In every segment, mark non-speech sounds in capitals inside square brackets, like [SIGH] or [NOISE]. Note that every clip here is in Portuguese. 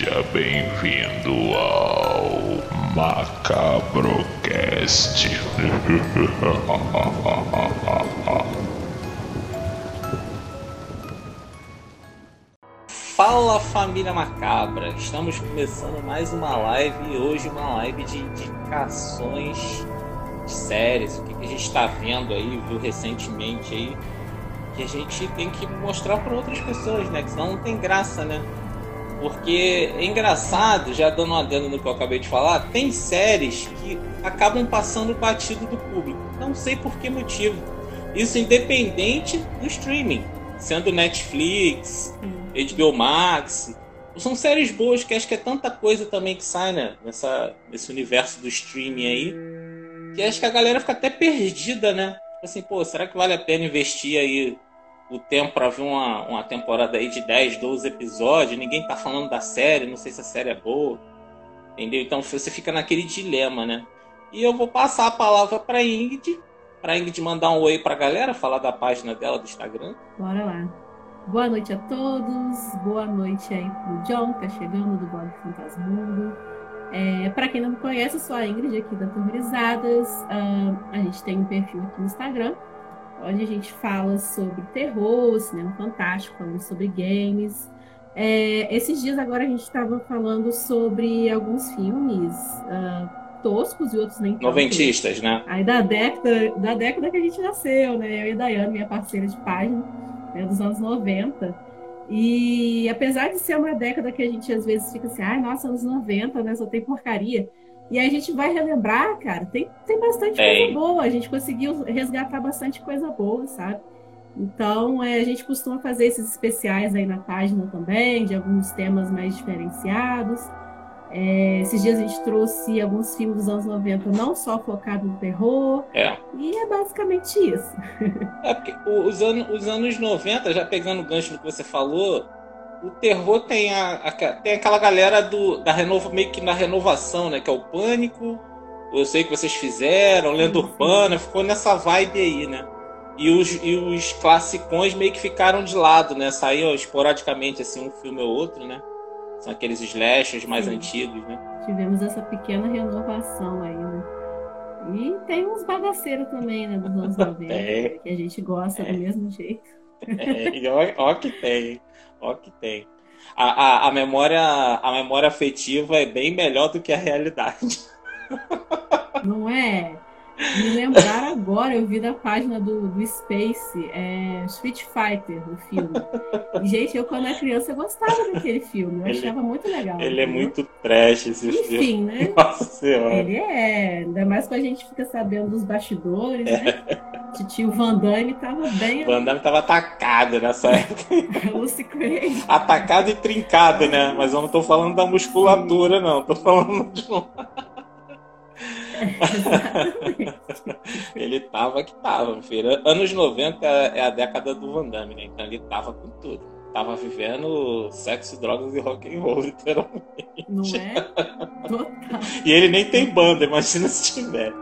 Seja bem-vindo ao Macabrocast. Fala família macabra, estamos começando mais uma live e hoje uma live de indicações de séries, o que a gente está vendo aí, viu recentemente aí, que a gente tem que mostrar para outras pessoas, né? Que senão não tem graça, né? Porque é engraçado, já dando uma adendo no que eu acabei de falar, tem séries que acabam passando batido do público. Não sei por que motivo. Isso independente do streaming, sendo Netflix, HBO Max. São séries boas que acho que é tanta coisa também que sai né, nessa, nesse universo do streaming aí. Que acho que a galera fica até perdida, né? Tipo assim, pô, será que vale a pena investir aí o tempo para ver uma, uma temporada aí de 10, 12 episódios, ninguém tá falando da série, não sei se a série é boa. Entendeu? Então você fica naquele dilema, né? E eu vou passar a palavra para Ingrid, para Ingrid mandar um oi para a galera, falar da página dela do Instagram. Bora lá. Boa noite a todos, boa noite aí pro John, que tá chegando do Blog Fantasmundo. É, para quem não me conhece, eu sou a Ingrid aqui da Tormerizadas. Uh, a gente tem um perfil aqui no Instagram, onde a gente fala sobre terror, cinema fantástico, falando sobre games. É, esses dias agora a gente estava falando sobre alguns filmes uh, toscos e outros nem tanto. Noventistas, né? Aí da década, da década que a gente nasceu, né? Eu e a Dayane, minha parceira de página, né, dos anos 90. E apesar de ser uma década que a gente às vezes fica assim, ai, ah, nossa, anos 90, né? Só tem porcaria. E aí a gente vai relembrar, cara, tem, tem bastante coisa boa. A gente conseguiu resgatar bastante coisa boa, sabe? Então, é, a gente costuma fazer esses especiais aí na página também, de alguns temas mais diferenciados. É, esses dias a gente trouxe alguns filmes dos anos 90, não só focado no terror. É. E é basicamente isso. [LAUGHS] É porque os anos, os anos 90, já pegando o gancho do que você falou, o terror tem, a, a, tem aquela galera do, da renova, meio que na renovação, né? Que é o Pânico, eu sei que vocês fizeram, Lenda Urbana, ficou nessa vibe aí, né? E os, e os classicões meio que ficaram de lado, né? Saiu esporadicamente assim um filme ou outro, né? São aqueles slashers mais Sim. antigos, né? Tivemos essa pequena renovação aí, né? E tem uns bagaceiros também, né? Dos anos [LAUGHS] 90, é. que a gente gosta é. do mesmo jeito. É, ó, ó que tem. Ó que tem. A, a, a, memória, a memória afetiva é bem melhor do que a realidade. Não é? Me lembrar agora, eu vi da página do, do Space, é Street Fighter, o filme. gente, eu quando era criança eu gostava daquele filme, eu ele, achava muito legal. Ele é muito trash esse Enfim, filme. Enfim, né? [LAUGHS] Nossa senhora. Ele é, ainda mais quando a gente fica sabendo dos bastidores, né? É. Tio Van Damme tava bem. Van Damme tava atacado nessa [LAUGHS] época. Lucy Craig. Atacado e trincado, né? Mas eu não tô falando da musculatura, não. Tô falando de [LAUGHS] ele tava que tava, filho. Anos 90 é a década do Van Damme, né? Então ele tava com tudo. Tava vivendo sexo, drogas e rock and roll, [LAUGHS] literalmente. Não é? Total. E ele nem tem banda, imagina se tiver.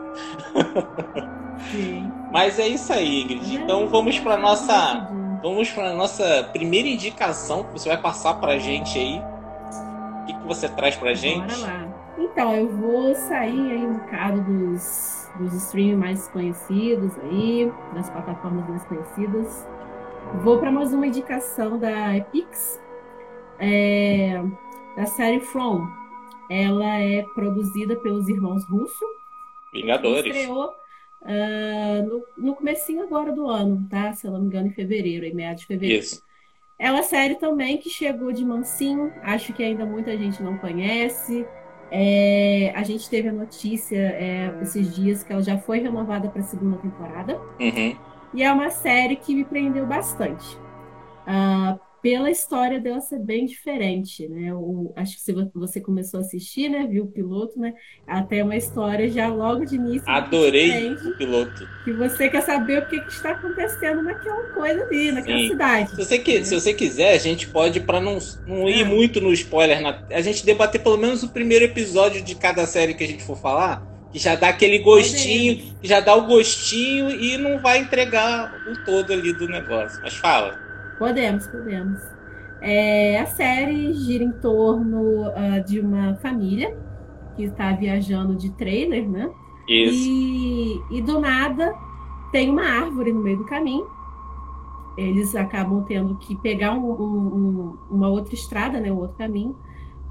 Sim. Mas é isso aí, Ingrid. É. Então vamos para nossa vamos para nossa primeira indicação que você vai passar pra gente aí. O que, que você traz pra gente? Bora lá. Então, eu vou sair aí um bocado dos, dos streams mais conhecidos aí, das plataformas mais conhecidas. Vou para mais uma indicação da Epix, é, da série From. Ela é produzida pelos irmãos Russo. Vingadores. Estreou uh, no, no comecinho agora do ano, tá? Se eu não me engano, em fevereiro, em meados de fevereiro. Isso. É uma série também que chegou de mansinho, acho que ainda muita gente não conhece. É, a gente teve a notícia é, esses dias que ela já foi renovada para a segunda temporada. Uhum. E é uma série que me prendeu bastante. Uh, pela história dela ser bem diferente, né? O, acho que se você começou a assistir, né? Viu o piloto, né? Até uma história já logo de início. Adorei o piloto. Que você quer saber o que, que, está acontecendo naquela coisa ali, naquela Sim. cidade. Se você, que, né? se você quiser, a gente pode, para não, não ir é. muito no spoiler, na, a gente debater pelo menos o primeiro episódio de cada série que a gente for falar. Que já dá aquele gostinho, que já dá o gostinho e não vai entregar o todo ali do negócio. Mas fala. Podemos, podemos. É, a série gira em torno uh, de uma família que está viajando de trailer, né? Isso. E, e do nada tem uma árvore no meio do caminho. Eles acabam tendo que pegar um, um, uma outra estrada, né? Um outro caminho.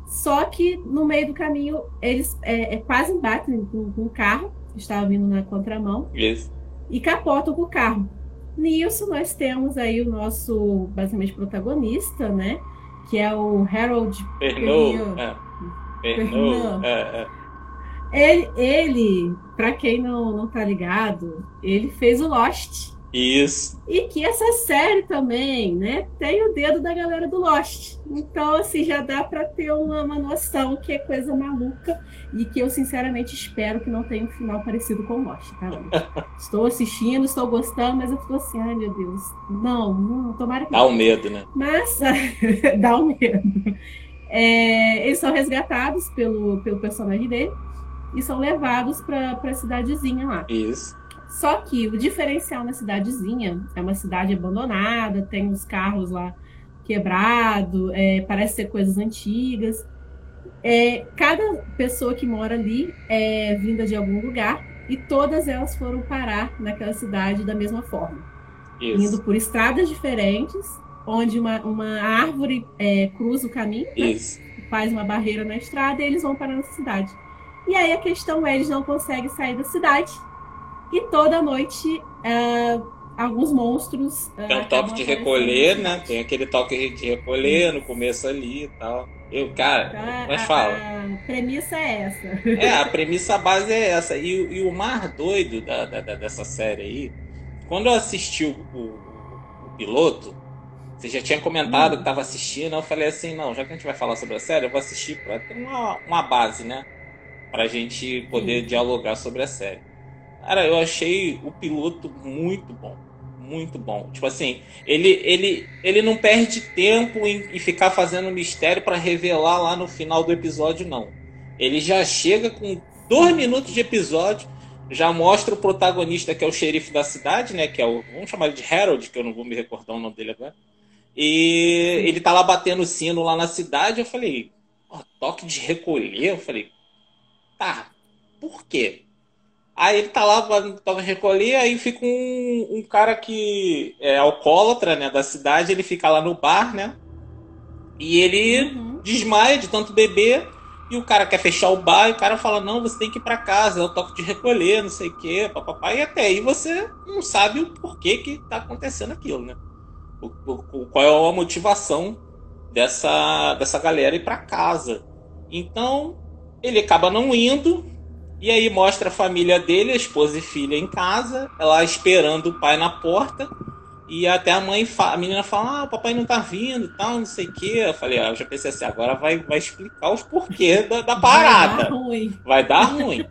Só que no meio do caminho eles é, é quase embatem com, com um carro que estava vindo na contramão. Isso. E capotam com o carro. Nisso nós temos aí o nosso basicamente protagonista, né? Que é o Harold Pernod. É. É, é. Ele, ele para quem não, não tá ligado, ele fez o Lost. Isso. E que essa série também, né, tem o dedo da galera do Lost. Então, assim, já dá para ter uma, uma noção que é coisa maluca e que eu, sinceramente, espero que não tenha um final parecido com Lost, tá? [LAUGHS] estou assistindo, estou gostando, mas eu fico assim, ai meu Deus, não, não, tomara que. Dá um medo, né? Mas, [LAUGHS] dá um medo. É, eles são resgatados pelo, pelo personagem dele e são levados para a cidadezinha lá. Isso. Só que o diferencial na cidadezinha é uma cidade abandonada, tem os carros lá quebrado, é, parece ser coisas antigas. É, cada pessoa que mora ali é vinda de algum lugar e todas elas foram parar naquela cidade da mesma forma. Isso. Indo por estradas diferentes, onde uma, uma árvore é, cruza o caminho, né? faz uma barreira na estrada e eles vão parar nessa cidade. E aí a questão é, eles não conseguem sair da cidade. E toda noite uh, alguns monstros. Uh, Tem um toque de recolher, né? Tem aquele toque de recolher no começo ali e tal. Eu, cara, então, mas fala. A premissa é essa. É, a premissa base é essa. E, e o mais doido da, da, dessa série aí, quando eu assisti o, o, o piloto, você já tinha comentado hum. que estava assistindo, eu falei assim, não, já que a gente vai falar sobre a série, eu vou assistir para ter uma, uma base, né? pra gente poder dialogar sobre a série. Cara, eu achei o piloto muito bom. Muito bom. Tipo assim, ele, ele, ele não perde tempo em, em ficar fazendo mistério para revelar lá no final do episódio, não. Ele já chega com dois minutos de episódio, já mostra o protagonista que é o xerife da cidade, né? Que é o. Vamos chamar ele de Harold, que eu não vou me recordar o nome dele agora. E ele tá lá batendo sino lá na cidade. Eu falei, toque de recolher. Eu falei, Tá, por quê? Aí ele tá lá, tava recolher, aí fica um, um cara que é alcoólatra, né, da cidade, ele fica lá no bar, né? E ele uhum. desmaia de tanto beber, e o cara quer fechar o bar, e o cara fala, não, você tem que ir para casa, é o toque de recolher, não sei o quê, papapá, e até aí você não sabe o porquê que tá acontecendo aquilo, né? O, o, qual é a motivação dessa, dessa galera ir para casa. Então, ele acaba não indo, e aí mostra a família dele, a esposa e filha em casa, ela esperando o pai na porta. E até a mãe, a menina fala, ah, o papai não tá vindo tal, não sei o quê. Eu falei, ah, eu já pensei assim, agora vai, vai explicar os porquês da, da parada. Vai dar ruim. Vai dar ruim.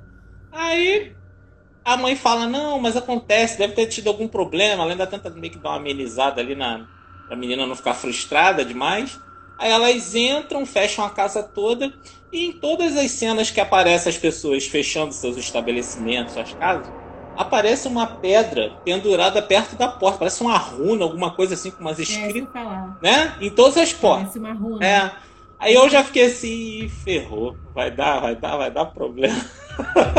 aí a mãe fala, não, mas acontece, deve ter tido algum problema. Ela ainda tenta meio que dar uma amenizada ali na. Pra menina não ficar frustrada demais. Aí elas entram, fecham a casa toda. E em todas as cenas que aparecem as pessoas fechando seus estabelecimentos, suas casas, aparece uma pedra pendurada perto da porta. Parece uma runa, alguma coisa assim, com umas é, escritas. É, né? Em todas as portas. Parece uma runa. É. Aí eu já fiquei assim, ferrou. Vai dar, vai dar, vai dar problema.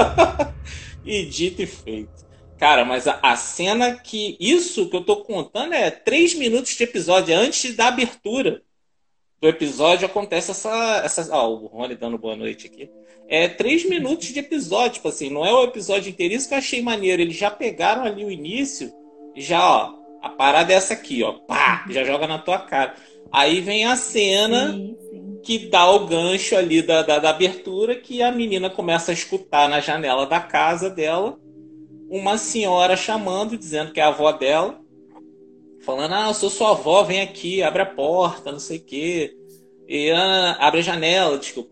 [LAUGHS] e dito e feito. Cara, mas a, a, cena que. Isso que eu tô contando é três minutos de episódio antes da abertura do episódio acontece essa. essa ó, o Rony dando boa noite aqui. É três minutos de episódio, tipo assim, não é o episódio inteiro. Isso que eu achei maneiro. Eles já pegaram ali o início já, ó, a parada é essa aqui, ó. Pá! Já joga na tua cara. Aí vem a cena sim, sim. que dá o gancho ali da, da, da abertura que a menina começa a escutar na janela da casa dela uma senhora chamando, dizendo que é a avó dela falando, ah, eu sou sua avó, vem aqui, abre a porta, não sei o quê. E, ah, abre a janela, desculpa.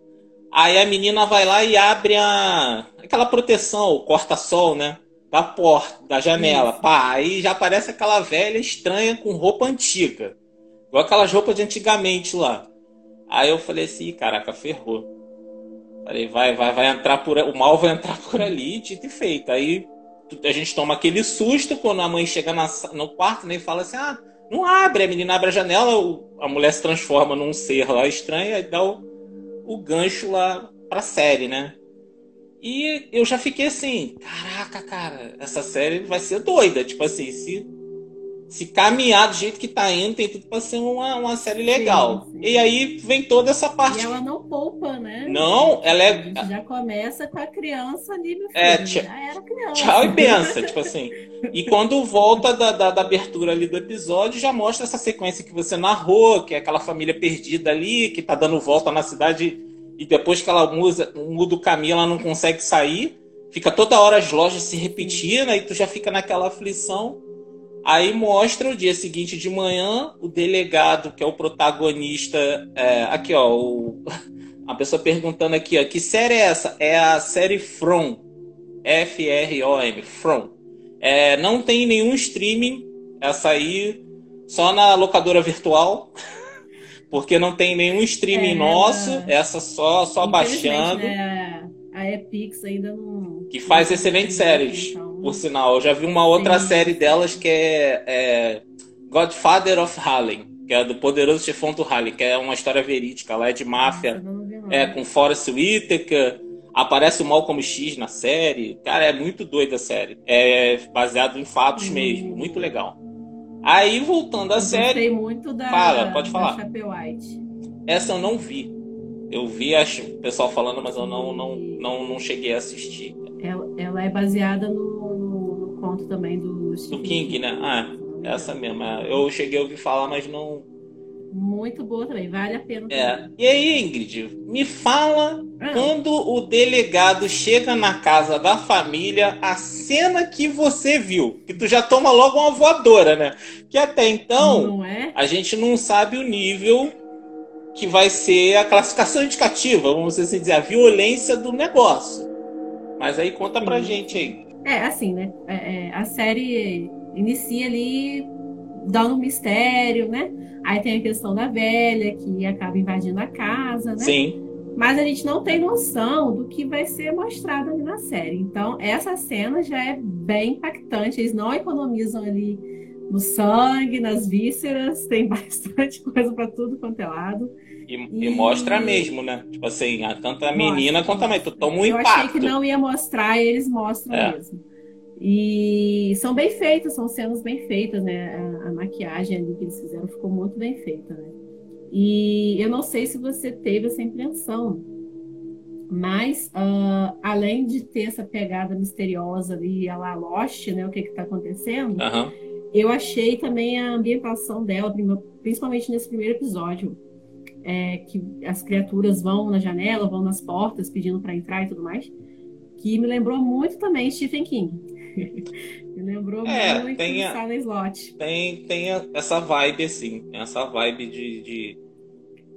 Aí a menina vai lá e abre a, aquela proteção, o corta-sol, né? Da porta, da janela. Isso. Pá, aí já aparece aquela velha estranha com roupa antiga. Igual aquelas roupas de antigamente lá. Aí eu falei assim, caraca, ferrou. Falei, vai, vai, vai entrar por o mal vai entrar por ali, dito e feito. Aí a gente toma aquele susto quando a mãe chega na, no quarto né, e fala assim: ah, Não abre, a menina abre a janela, a mulher se transforma num ser lá estranho e dá o, o gancho lá pra série, né? E eu já fiquei assim, caraca, cara, essa série vai ser doida. Tipo assim, se se caminhar do jeito que tá indo, tem tudo pra ser uma, uma série legal. Sim, sim. E aí vem toda essa parte. E ela não poupa, né? Não, ela é. já começa com a criança ali, é, filho. É, já era criança. Tchau e benção, tipo assim. E quando volta da, da, da, abertura ali do episódio, já mostra essa sequência que você narrou, que é aquela família perdida ali, que tá dando volta na cidade, e depois que ela muda, muda o caminho, ela não consegue sair. Fica toda hora as lojas se repetindo, aí tu já fica naquela aflição. Aí mostra o dia seguinte de manhã, o delegado, que é o protagonista. É, aqui, ó. O, [LAUGHS] a pessoa perguntando aqui, ó, que série é essa? É a série From. F-R-O-M. From. É, não tem nenhum streaming. Essa aí só na locadora virtual. [LAUGHS] Porque não tem nenhum streaming é, nosso. Essa só, só baixando. Né, a Epix ainda não. Que faz excelentes séries. Por sinal. Eu já vi uma outra Sim. série delas que é, é, Godfather of Harlem, que é do poderoso chefão do Harlem, que é uma história verídica, ela é de máfia, é com Forrest Whitaker, aparece o Malcolm X na série. Cara, é muito doida a série. É baseado em fatos mesmo, muito legal. Aí, voltando à eu série. muito da, fala, pode falar. White. Essa eu não vi. Eu vi o pessoal falando, mas eu não, não, não, não cheguei a assistir. Ela, ela é baseada no conto também do Do King, né? Ah, essa mesmo. É. Eu cheguei a ouvir falar, mas não. Muito boa também, vale a pena. É. E aí, Ingrid, me fala ah. quando o delegado chega na casa da família, a cena que você viu. Que tu já toma logo uma voadora, né? Que até então é? a gente não sabe o nível que vai ser a classificação indicativa, vamos assim dizer, a violência do negócio. Mas aí conta pra gente aí. É, assim, né? É, é, a série inicia ali dando um mistério, né? Aí tem a questão da velha que acaba invadindo a casa, né? Sim. Mas a gente não tem noção do que vai ser mostrado ali na série. Então, essa cena já é bem impactante. Eles não economizam ali no sangue, nas vísceras, tem [LAUGHS] bastante coisa para tudo quanto é lado. E, e... mostra mesmo, né? Tipo assim, tanto a menina mostra, quanto a mãe. Tu toma um eu impacto. Eu achei que não ia mostrar eles mostram é. mesmo. E são bem feitas, são cenas bem feitas, né? A, a, maquiagem ali que eles fizeram ficou muito bem feita, né? E eu não sei se você teve essa impressão, mas uh, além de ter essa pegada misteriosa ali, a Lost, né? O que está acontecendo? Uhum. Eu achei também a ambientação dela, principalmente nesse primeiro episódio, é, que as criaturas vão na janela, vão nas portas pedindo para entrar e tudo mais, que me lembrou muito também Stephen King. [LAUGHS] me lembrou é, muito tem a, Silent Slot. Tem, tem essa vibe, assim, essa vibe de, de,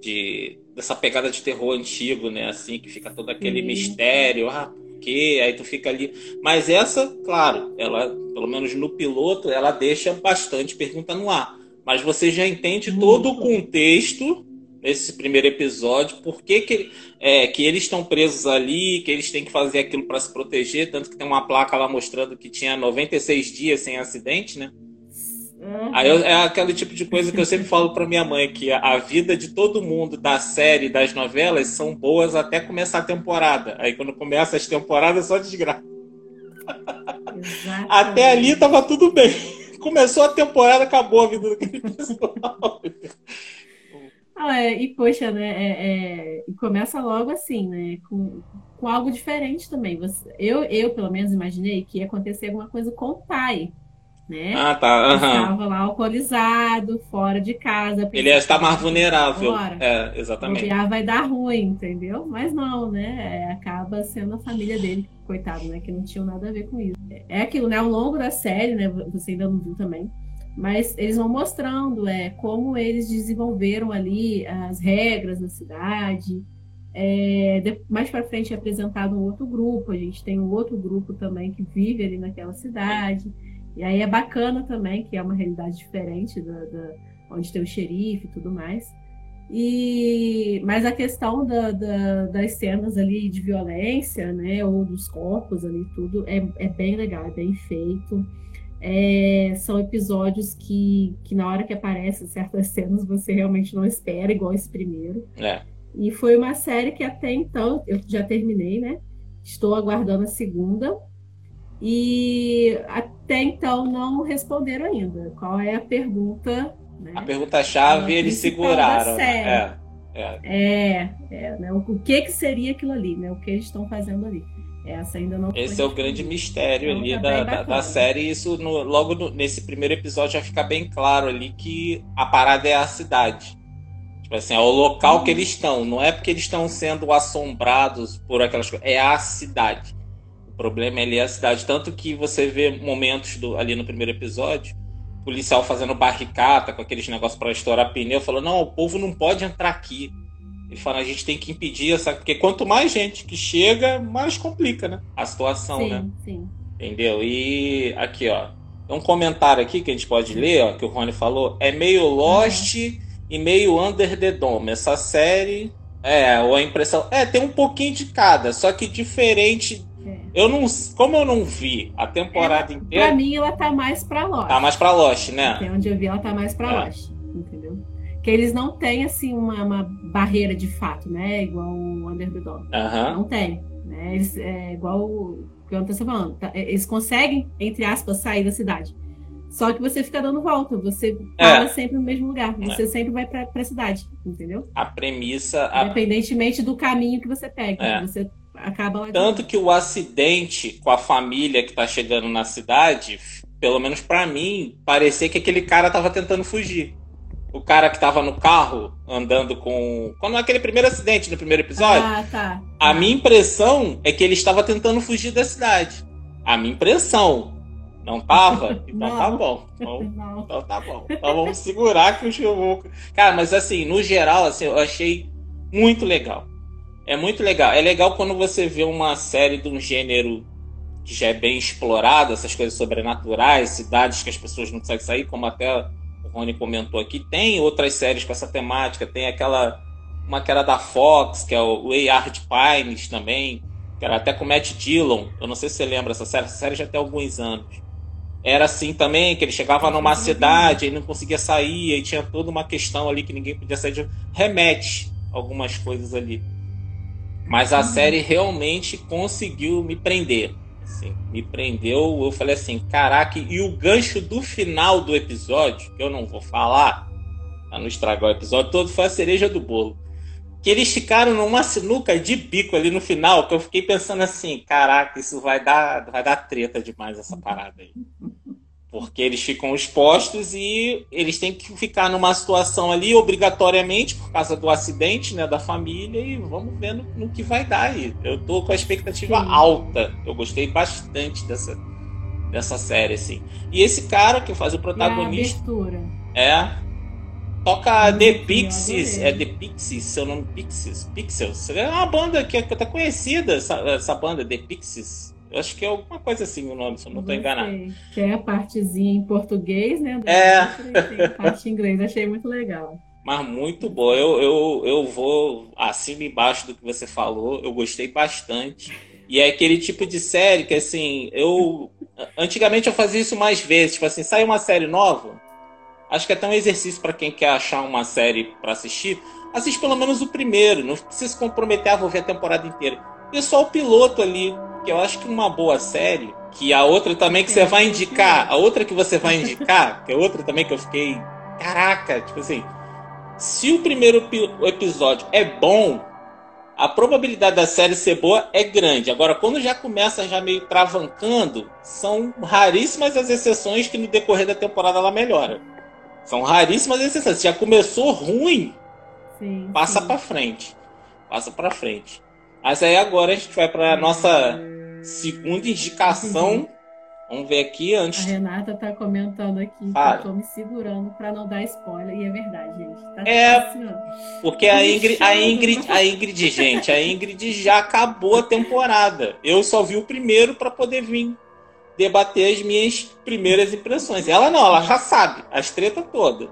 de, dessa pegada de terror antigo, né? Assim, que fica todo aquele Sim. mistério, ah, por quê? Aí tu fica ali. Mas essa, claro, ela, pelo menos no piloto, ela deixa bastante pergunta no ar. Mas você já entende muito. todo o contexto nesse primeiro episódio, por que, que, é, que eles estão presos ali, que eles têm que fazer aquilo para se proteger, tanto que tem uma placa lá mostrando que tinha 96 dias sem acidente, né? Uhum. Aí eu, é aquele tipo de coisa que eu sempre falo para minha mãe, que a, a, vida de todo mundo da série, das novelas, são boas até começar a temporada. Aí quando começa as temporadas, é só desgraça. Até ali tava tudo bem. [LAUGHS] Começou a temporada, acabou a vida daquele pessoal. Ah, é, e poxa, né? É, é, e começa logo assim, né? Com, com algo diferente também. Você, eu, eu, pelo menos, imaginei que ia acontecer alguma coisa com o pai. Né? Ah, tá. Uhum. Estava lá alcoolizado, fora de casa. Ele ia estar mais vulnerável. É, exatamente. O vai dar ruim, entendeu? Mas não, né? É, acaba sendo a família dele, coitado, né? Que não tinha nada a ver com isso. É aquilo, né? Ao longo da série, né? Você ainda não viu também mas eles vão mostrando é, como eles desenvolveram ali as regras na cidade. É, de, mais para frente é apresentado um outro grupo, a gente tem um outro grupo também que vive ali naquela cidade. E aí é bacana também, que é uma realidade diferente da, da onde tem o xerife e tudo mais. E, mas a questão da, da, das cenas ali de violência, né, ou dos corpos ali, tudo, é, é bem legal, é bem feito. É, são episódios que, que na hora que aparecem certas cenas você realmente não espera, igual esse primeiro. É. E foi uma série que até então, eu já terminei, né? Estou aguardando a segunda. E até então não responderam ainda. Qual é a pergunta? Né? A pergunta-chave eles seguraram. É, é. é, é né? o que, que seria aquilo ali, né? O que eles estão fazendo ali. Essa ainda não Esse é o grande mistério então, ali tá da, da, da, série. Isso no, logo no, nesse primeiro episódio já fica bem claro ali que a parada é a cidade. Tipo assim, é o local que eles estão. Não é porque eles estão sendo assombrados por aquelas coisas. É a cidade. O problema é ali é a cidade. Tanto que você vê momentos do, ali no primeiro episódio, policial fazendo barricata com aqueles negócios para estourar pneu, falou: não, o povo não pode entrar aqui. Ele fala: a gente tem que impedir essa. Porque quanto mais gente que chega, mais complica, né? A situação, sim, né? Sim. Entendeu? E aqui, ó. Tem um comentário aqui que a gente pode ler, ó, que o Rony falou. É meio Lost. Uhum e meio Under the Dome. Essa série. É, ou a impressão. É, tem um pouquinho de cada, só que diferente. É. Eu não. Como eu não vi a temporada ela, inteira. Pra mim, ela tá mais pra Lost. Tá mais pra Lost, né? Até onde eu vi, ela tá mais pra é. Lost. Entendeu? Que eles não têm, assim, uma, uma barreira de fato, né? Igual o Under the Dome. Não tem. Né? Eles, é igual o que eu tô falando. Tá? Eles conseguem, entre aspas, sair da cidade. Só que você fica dando volta, você para é. sempre no mesmo lugar, você é. sempre vai para a cidade, entendeu? A premissa. A... Independentemente do caminho que você pega, é. você acaba Tanto que o acidente com a família que tá chegando na cidade, pelo menos para mim, parecia que aquele cara tava tentando fugir. O cara que tava no carro andando com. Quando aquele primeiro acidente no primeiro episódio. Ah, tá. A minha impressão é que ele estava tentando fugir da cidade. A minha impressão. Não tava? [LAUGHS] Então tá não. tá bom. Então, [LAUGHS] então, tá bom. Então vamos segurar que o Chimuco. Cara, mas assim, no geral, assim, eu achei muito legal. É muito legal. É legal quando você vê uma série de um gênero que já é bem explorado, essas coisas sobrenaturais, cidades que as pessoas não conseguem sair, como até o Rony comentou aqui. Tem outras séries com essa temática, tem aquela. Uma que era da Fox, que é o Way Art Pines também, que era até com Matt Dillon. Eu não sei se você lembra essa série, essa série já tem alguns anos era assim também, que ele chegava numa cidade e não conseguia sair, e tinha toda uma questão ali que ninguém podia sair de. Remete algumas coisas ali. Mas a uhum. série realmente conseguiu me prender. Assim, me prendeu, eu falei assim, caraca, e o gancho do final do episódio, que eu não vou falar, pra não estragar o episódio todo, foi a cereja do bolo que eles ficaram numa sinuca de bico ali no final, que eu fiquei pensando assim, caraca, isso vai dar, vai dar treta demais essa parada aí. Porque eles ficam expostos e eles têm que ficar numa situação ali obrigatoriamente por causa do acidente, né, da família e vamos ver no, no que vai dar aí. Eu tô com a expectativa Sim. alta. Eu gostei bastante dessa dessa série assim. E esse cara que faz o protagonista é Toca The Pixies, é The Pixies, seu nome Pixies, Pixels. É uma banda que é até conhecida, essa, essa banda, The Pixies. Eu acho que é alguma coisa assim o nome, se eu não estou enganado. Que é a partezinha em português, né? É. Tem a parte em inglês, achei muito legal. Mas muito boa. Eu, eu, eu vou acima e embaixo do que você falou. Eu gostei bastante. E é aquele tipo de série que, assim, eu. Antigamente eu fazia isso mais vezes. Tipo assim, sai uma série nova. Acho que é até um exercício para quem quer achar uma série para assistir. Assiste pelo menos o primeiro, não precisa se comprometer a ver a temporada inteira. E só o piloto ali, que eu acho que uma boa série, que a outra também que você vai indicar, a outra que você vai indicar, [LAUGHS] que é outra também que eu fiquei, caraca, tipo assim, se o primeiro episódio é bom, a probabilidade da série ser boa é grande. Agora, quando já começa já meio travancando, são raríssimas as exceções que no decorrer da temporada ela melhora. São raríssimas exceções. Se já começou ruim, sim, passa para frente. Passa para frente. Mas aí agora a gente vai para nossa segunda indicação. Uhum. Vamos ver aqui antes. A Renata tá comentando aqui Fala. que eu tô me segurando para não dar spoiler. E é verdade, gente. Tá é, assim, porque a Ingrid, a Ingrid, a Ingrid, gente, a Ingrid já acabou a temporada. Eu só vi o primeiro para poder vir debater as minhas primeiras impressões. Ela não, ela já sabe as treta toda.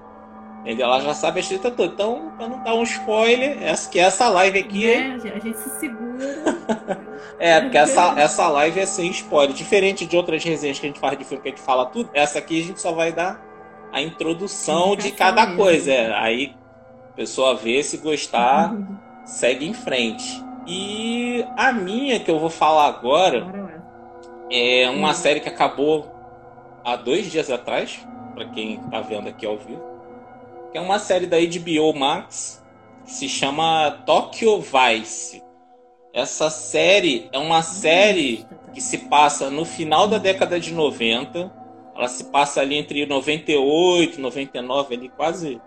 Ela já sabe as treta toda. Então, pra não dar um spoiler, essa, que essa live aqui. É, a gente se segura. [LAUGHS] É, porque essa, essa live é sem spoiler. Diferente de outras resenhas que a gente faz de filme que a gente fala tudo, essa aqui a gente só vai dar a introdução de cada coisa. É, aí a pessoa vê, se gostar, [LAUGHS] segue em frente. E a minha que eu vou falar agora é uma série que acabou há dois dias atrás, para quem tá vendo aqui ao vivo. Que é uma série da HBO Max que se chama Tokyo Vice. Essa série é uma série que se passa no final da década de 90. Ela se passa ali entre 98 e 99, ali quase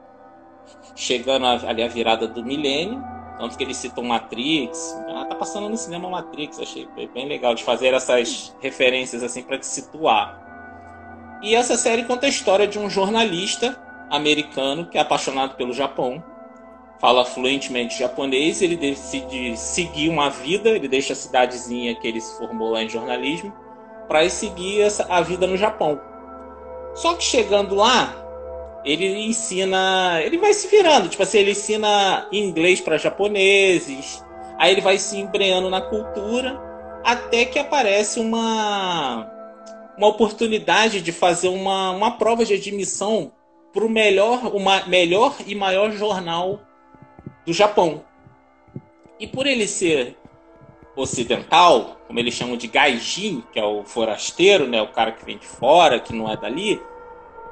chegando ali a virada do milênio. Tanto que eles citam Matrix. Ah, tá passando no cinema Matrix, achei bem legal de fazer essas referências assim para te situar. E essa série conta a história de um jornalista americano que é apaixonado pelo Japão fala fluentemente japonês, ele decide seguir uma vida, ele deixa a cidadezinha que ele se formou lá em jornalismo para seguir essa, a vida no Japão. Só que chegando lá, ele ensina, ele vai se virando, tipo assim, ele ensina inglês para japoneses, aí ele vai se embreando na cultura, até que aparece uma uma oportunidade de fazer uma, uma prova de admissão para o melhor, melhor e maior jornal do Japão. E por ele ser ocidental, como eles chamam de gaijin, que é o forasteiro, né, o cara que vem de fora, que não é dali,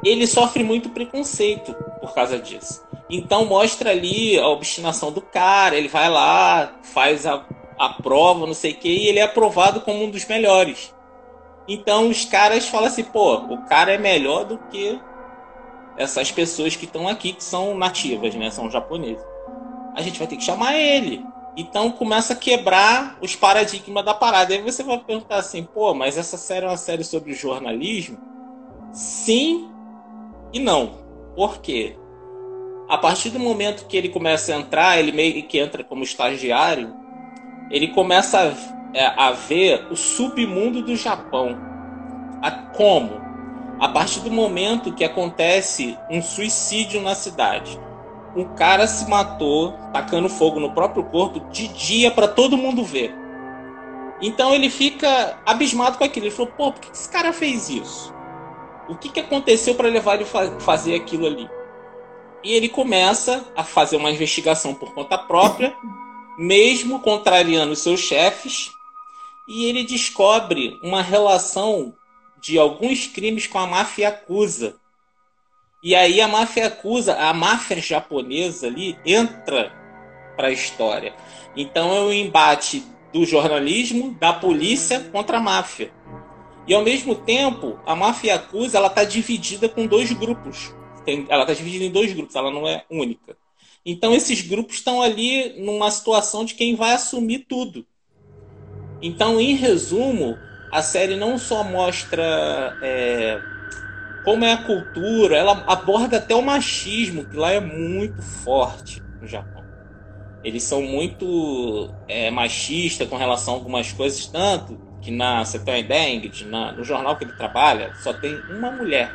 ele sofre muito preconceito por causa disso. Então mostra ali a obstinação do cara, ele vai lá, faz a, a prova, não sei o que, e ele é aprovado como um dos melhores. Então os caras falam assim, pô, o cara é melhor do que essas pessoas que estão aqui, que são nativas, né? São japoneses a gente vai ter que chamar ele. Então começa a quebrar os paradigmas da parada. Aí você vai perguntar assim, pô, mas essa série é uma série sobre jornalismo? Sim e não. Por quê? A partir do momento que ele começa a entrar, ele meio que entra como estagiário, ele começa a, é, a ver o submundo do Japão. A, como? A partir do momento que acontece um suicídio na cidade um cara se matou tacando fogo no próprio corpo de dia para todo mundo ver. Então ele fica abismado com aquilo. Ele falou: pô, por que esse cara fez isso? O que, que aconteceu para levar ele a fazer aquilo ali? E ele começa a fazer uma investigação por conta própria, mesmo contrariando seus chefes, e ele descobre uma relação de alguns crimes com a máfia acusa e aí a máfia acusa, a máfia japonesa ali entra para a história. Então é o um embate do jornalismo, da polícia contra a máfia. E ao mesmo tempo, a máfia acusa ela está dividida com dois grupos. Tem, ela está dividida em dois grupos, ela não é única. Então esses grupos estão ali numa situação de quem vai assumir tudo. Então, em resumo, a série não só mostra é, como é a cultura, ela aborda até o machismo, que lá é muito forte no Japão. Eles são muito é, machistas com relação a algumas coisas, tanto que na, você tem uma ideia, Ingrid, na, no jornal que ele trabalha, só tem uma mulher.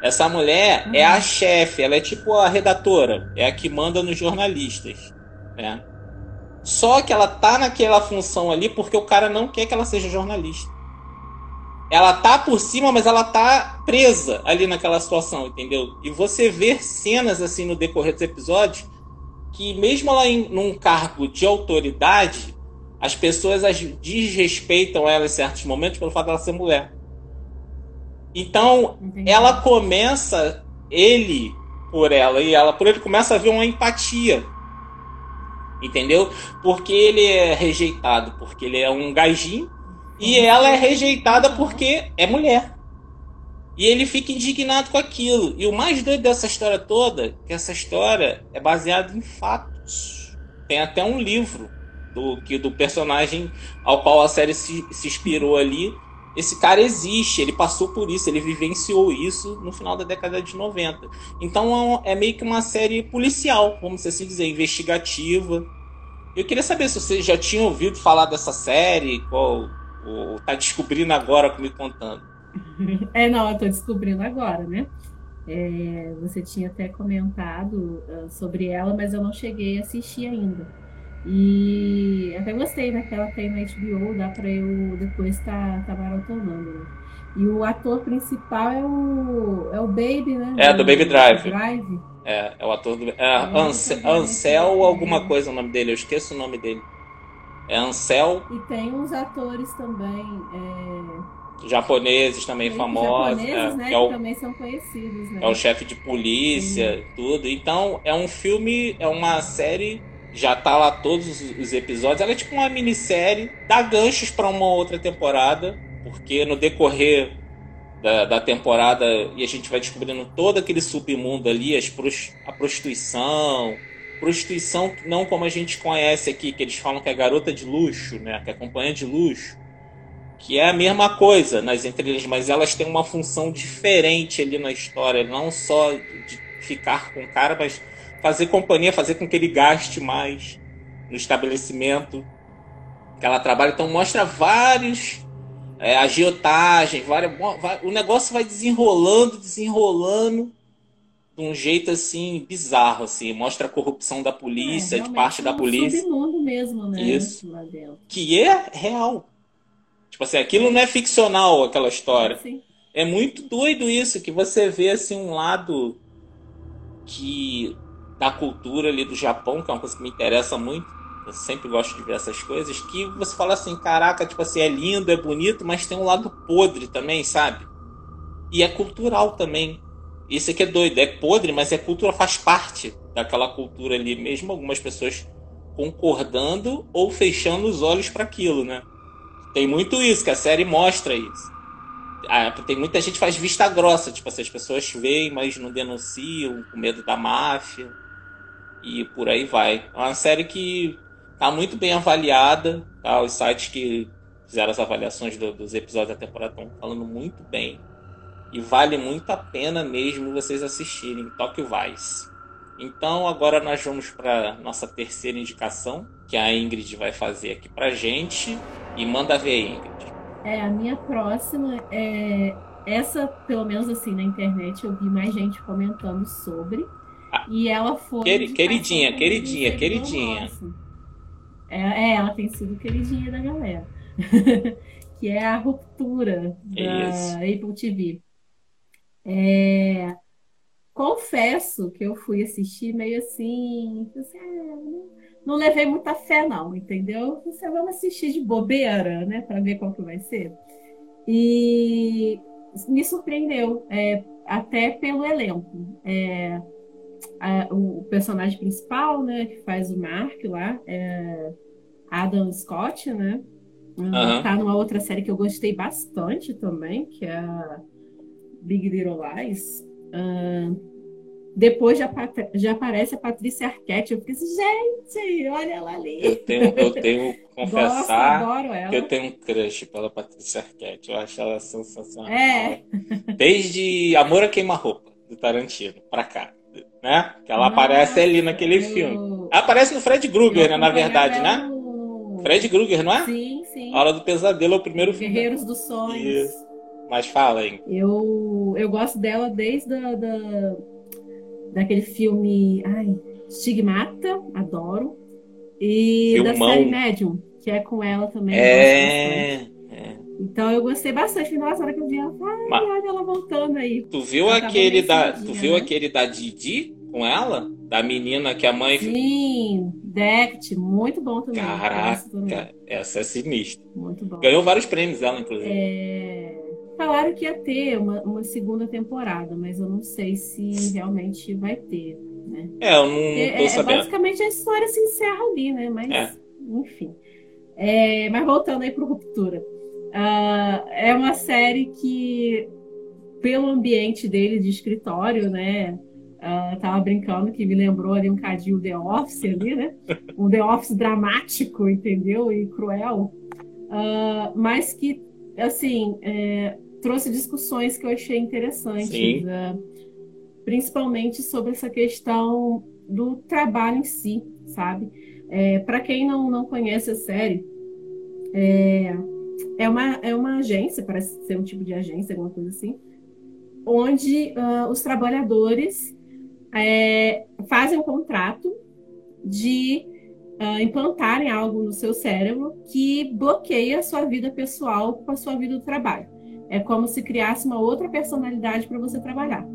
Essa mulher uhum. é a chefe, ela é tipo a redatora, é a que manda nos jornalistas, né? Só que ela tá naquela função ali porque o cara não quer que ela seja jornalista ela tá por cima, mas ela tá presa ali naquela situação, entendeu? E você vê cenas assim no decorrer dos episódios que mesmo ela em num cargo de autoridade, as pessoas as desrespeitam ela em certos momentos pelo fato dela ser mulher. Então, Entendi. ela começa ele por ela e ela por ele começa a ver uma empatia. Entendeu? Porque ele é rejeitado, porque ele é um gajinho e ela é rejeitada porque é mulher. E ele fica indignado com aquilo. E o mais doido dessa história toda, que essa história é baseada em fatos. Tem até um livro do que do personagem ao qual a série se, se inspirou ali. Esse cara existe, ele passou por isso, ele vivenciou isso no final da década de 90. Então é, é meio que uma série policial, vamos assim dizer, investigativa. Eu queria saber se vocês já tinham ouvido falar dessa série, qual ou tá descobrindo agora, me contando? [LAUGHS] É, não, eu tô descobrindo agora, né? É, você tinha até comentado uh, sobre ela, mas eu não cheguei a assistir ainda. E até gostei, né? Que ela tem na HBO, dá pra eu depois tá, tá maratonando. Né? E o ator principal é o, é o Baby, né? É, do Baby Drive. Drive. É, é o ator do. É, é Ansel, Ansel alguma coisa o nome dele, eu esqueço o nome dele. É Ansel. E tem uns atores também. É... Japoneses também tem famosos. Japoneses, é, né? Que, é o, também são conhecidos, né? É o chefe de polícia, Sim. tudo. Então, é um filme, é uma série. Já tá lá todos os episódios. Ela é tipo uma minissérie, dá ganchos para uma outra temporada, porque no decorrer da, da, temporada e a gente vai descobrindo todo aquele submundo ali, as, a prostituição, prostituição não como a gente conhece aqui, que eles falam que é garota de luxo, né, que é companhia de luxo, que é a mesma coisa nas entrelinhas, mas elas têm uma função diferente ali na história, não só de ficar com o cara, mas fazer companhia, fazer com que ele gaste mais no estabelecimento que ela trabalha. Então mostra vários é, agiotagem, várias, o negócio vai desenrolando, desenrolando de um jeito assim bizarro, assim, mostra a corrupção da polícia, é, de parte da polícia. Submundo mesmo, né? Isso. Que é real. Tipo assim, aquilo não é ficcional, aquela história. Sim. É muito doido isso, que você vê assim um lado que da cultura ali do Japão, que é uma coisa que me interessa muito. Eu sempre gosto de ver essas coisas que você fala assim, caraca, tipo assim, é lindo, é bonito, mas tem um lado podre também, sabe? E é cultural também. Isso aqui é doido, é podre, mas é cultura, faz parte daquela cultura ali, mesmo algumas pessoas concordando ou fechando os olhos para aquilo, né? Tem muito isso, que a série mostra isso. Tem muita gente que faz vista grossa, tipo assim, as pessoas veem, mas não denunciam, com medo da máfia. E por aí vai. É uma série que tá muito bem avaliada, tá? Os sites que fizeram as avaliações do, dos episódios da temporada estão falando muito bem. E vale muito a pena mesmo vocês assistirem Tokyo Vice. Então agora nós vamos para nossa terceira indicação, que a Ingrid vai fazer aqui pra gente. E manda ver, Ingrid. É, a minha próxima é essa, pelo menos assim, na internet eu vi mais gente comentando sobre. E ela foi. Queridinha, queridinha, queridinha. É, é, ela tem sido queridinha da galera. [LAUGHS] que é a ruptura da Isso. Apple TV. É, confesso que eu fui assistir meio assim, assim é, não levei muita fé não, entendeu? Você vamos assistir de bobeira, né, para ver qual que vai ser. E me surpreendeu, é, até pelo elenco. É, a, o personagem principal, né, que faz o Mark lá, é Adam Scott, né? Uhum. Tá numa outra série que eu gostei bastante também, que é Big Little Lies. Uh, depois já, já aparece a Patrícia Arquette. Eu fiquei assim, gente, olha ela ali. Eu tenho, eu tenho [LAUGHS] que confessar Gosto, que eu tenho um crush pela Patrícia Arquette. Eu acho ela sensacional. É. Desde Amor a Queima-Roupa, do Tarantino, pra cá. Né? Que ela Nossa, aparece ali naquele eu... filme. Ela aparece no Fred Krueger, né, na verdade, né? Fred Krueger, não é? Sim, sim. A Hora do Pesadelo é o primeiro filme. Guerreiros dos Sonhos. Isso. Mas fala, hein? Eu, eu gosto dela desde a, da, daquele filme ai, Stigmata, adoro. E Filmão. da série Medium, que é com ela também. É, é. Então eu gostei bastante. Nossa, hora que eu vi ela, ai, Mas... olha ela voltando aí. Tu viu aquele da, tu viu né? aquele da Didi com ela? Da menina que a mãe. Sim, Dect, muito bom também. Caraca, também. essa é sinistra. Muito bom. Ganhou vários prêmios ela, inclusive. É... Falaram que ia ter uma, uma segunda temporada, mas eu não sei se realmente vai ter. Né? É, eu não é, tô é, sabendo. Basicamente a história se encerra ali, né? Mas, é. enfim. É, mas voltando aí pro Ruptura. Uh, é uma série que, pelo ambiente dele de escritório, né? Uh, tava brincando que me lembrou ali um cadinho The Office ali, né? Um The Office dramático, entendeu? E cruel. Uh, mas que, assim, é, trouxe discussões que eu achei interessantes. Uh, principalmente sobre essa questão do trabalho em si, sabe? É, Para quem não, não conhece a série, é, é, uma, é uma agência, parece ser um tipo de agência, alguma coisa assim, onde os trabalhadores é, fazem um contrato de uh, implantarem algo no seu cérebro que bloqueia a sua vida pessoal com a sua vida do trabalho. É como se criasse uma outra personalidade para você trabalhar.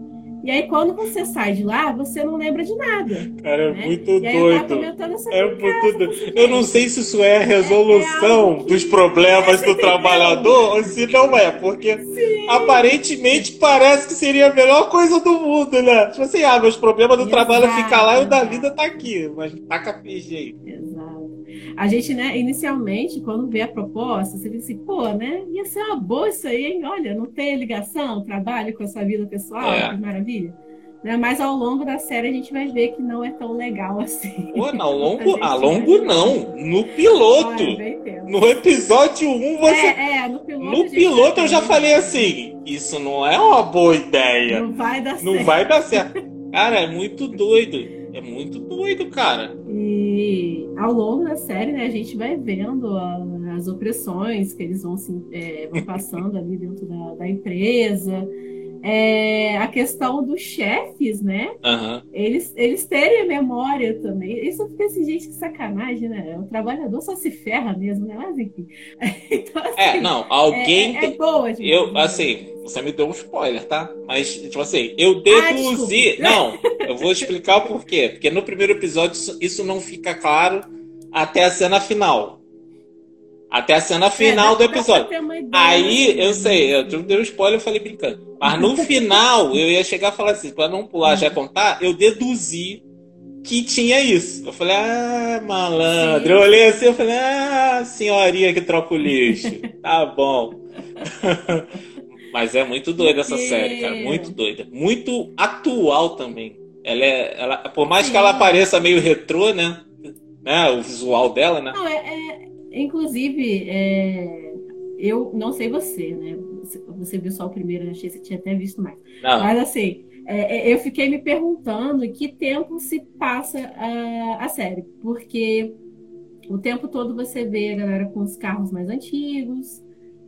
E aí, quando você sai de lá, você não lembra de nada. Cara, é né? muito e aí, eu doido. essa É muito doido. assim, Eu não sei se isso é a resolução algo que- dos problemas do trabalhador ou se não é, porque Sim. aparentemente parece que seria a melhor coisa do mundo, né? Tipo assim, ah, meus problemas do trabalho é ficar lá e o da Exato. vida tá aqui, mas taca PG aí. Exato. A gente, né, inicialmente, quando vê a proposta, você fica assim, pô, né? Ia ser uma boa isso aí, hein? Olha, não tem ligação, trabalho com a sua vida pessoal, É. que maravilha. Né? Mas ao longo da série a gente vai ver que não é tão legal [LAUGHS] assim. Pô, não, longo, A a longo não. No Olha, piloto. tenso. No episódio 1, você. É, é, no piloto. No piloto eu já falei assim: isso não é uma boa ideia. Não vai dar Não certo. vai dar certo. Cara, é muito doido. É muito doido, cara. E ao longo da série, né, a gente vai vendo a- as opressões que eles vão, se, é, vão [LAUGHS] passando ali dentro da, da empresa. É, a questão dos chefes, né? Aham. Eles, eles terem a memória também. Isso fica assim, gente, que sacanagem, né? O trabalhador só se ferra mesmo, né? Mas enfim. [LAUGHS] Então, assim, É, não, alguém. é, é, tem- é boa demais, Eu, né? assim, você me deu um spoiler, tá? Mas, tipo assim, eu Ah, deduzi. desculpa. não, eu vou explicar o porquê. Porque no primeiro episódio isso, não fica claro até a cena final. Até a cena final É, do episódio. Aí, assim, eu sei, né? eu te dei um spoiler, eu falei brincando. Mas no [LAUGHS] final, eu ia chegar e falar assim, pra não pular já contar, eu deduzi que tinha isso. Eu falei, ah, malandro. Sim. Eu olhei assim, eu falei, ah, senhorinha que troca o lixo. [LAUGHS] tá bom. [LAUGHS] Mas é muito doida essa série, cara. Muito doida. Muito atual também. Ela é. Ela, por mais que Sim. ela pareça meio retrô, né? né? O visual dela, né? Não, é, é- inclusive, é, eu não sei você, né? Você, viu só o primeiro, eu achei que você tinha até visto mais. Não. Mas assim, é, é, eu fiquei me perguntando que tempo se passa a, a série, porque o tempo todo você vê a galera com os carros mais antigos,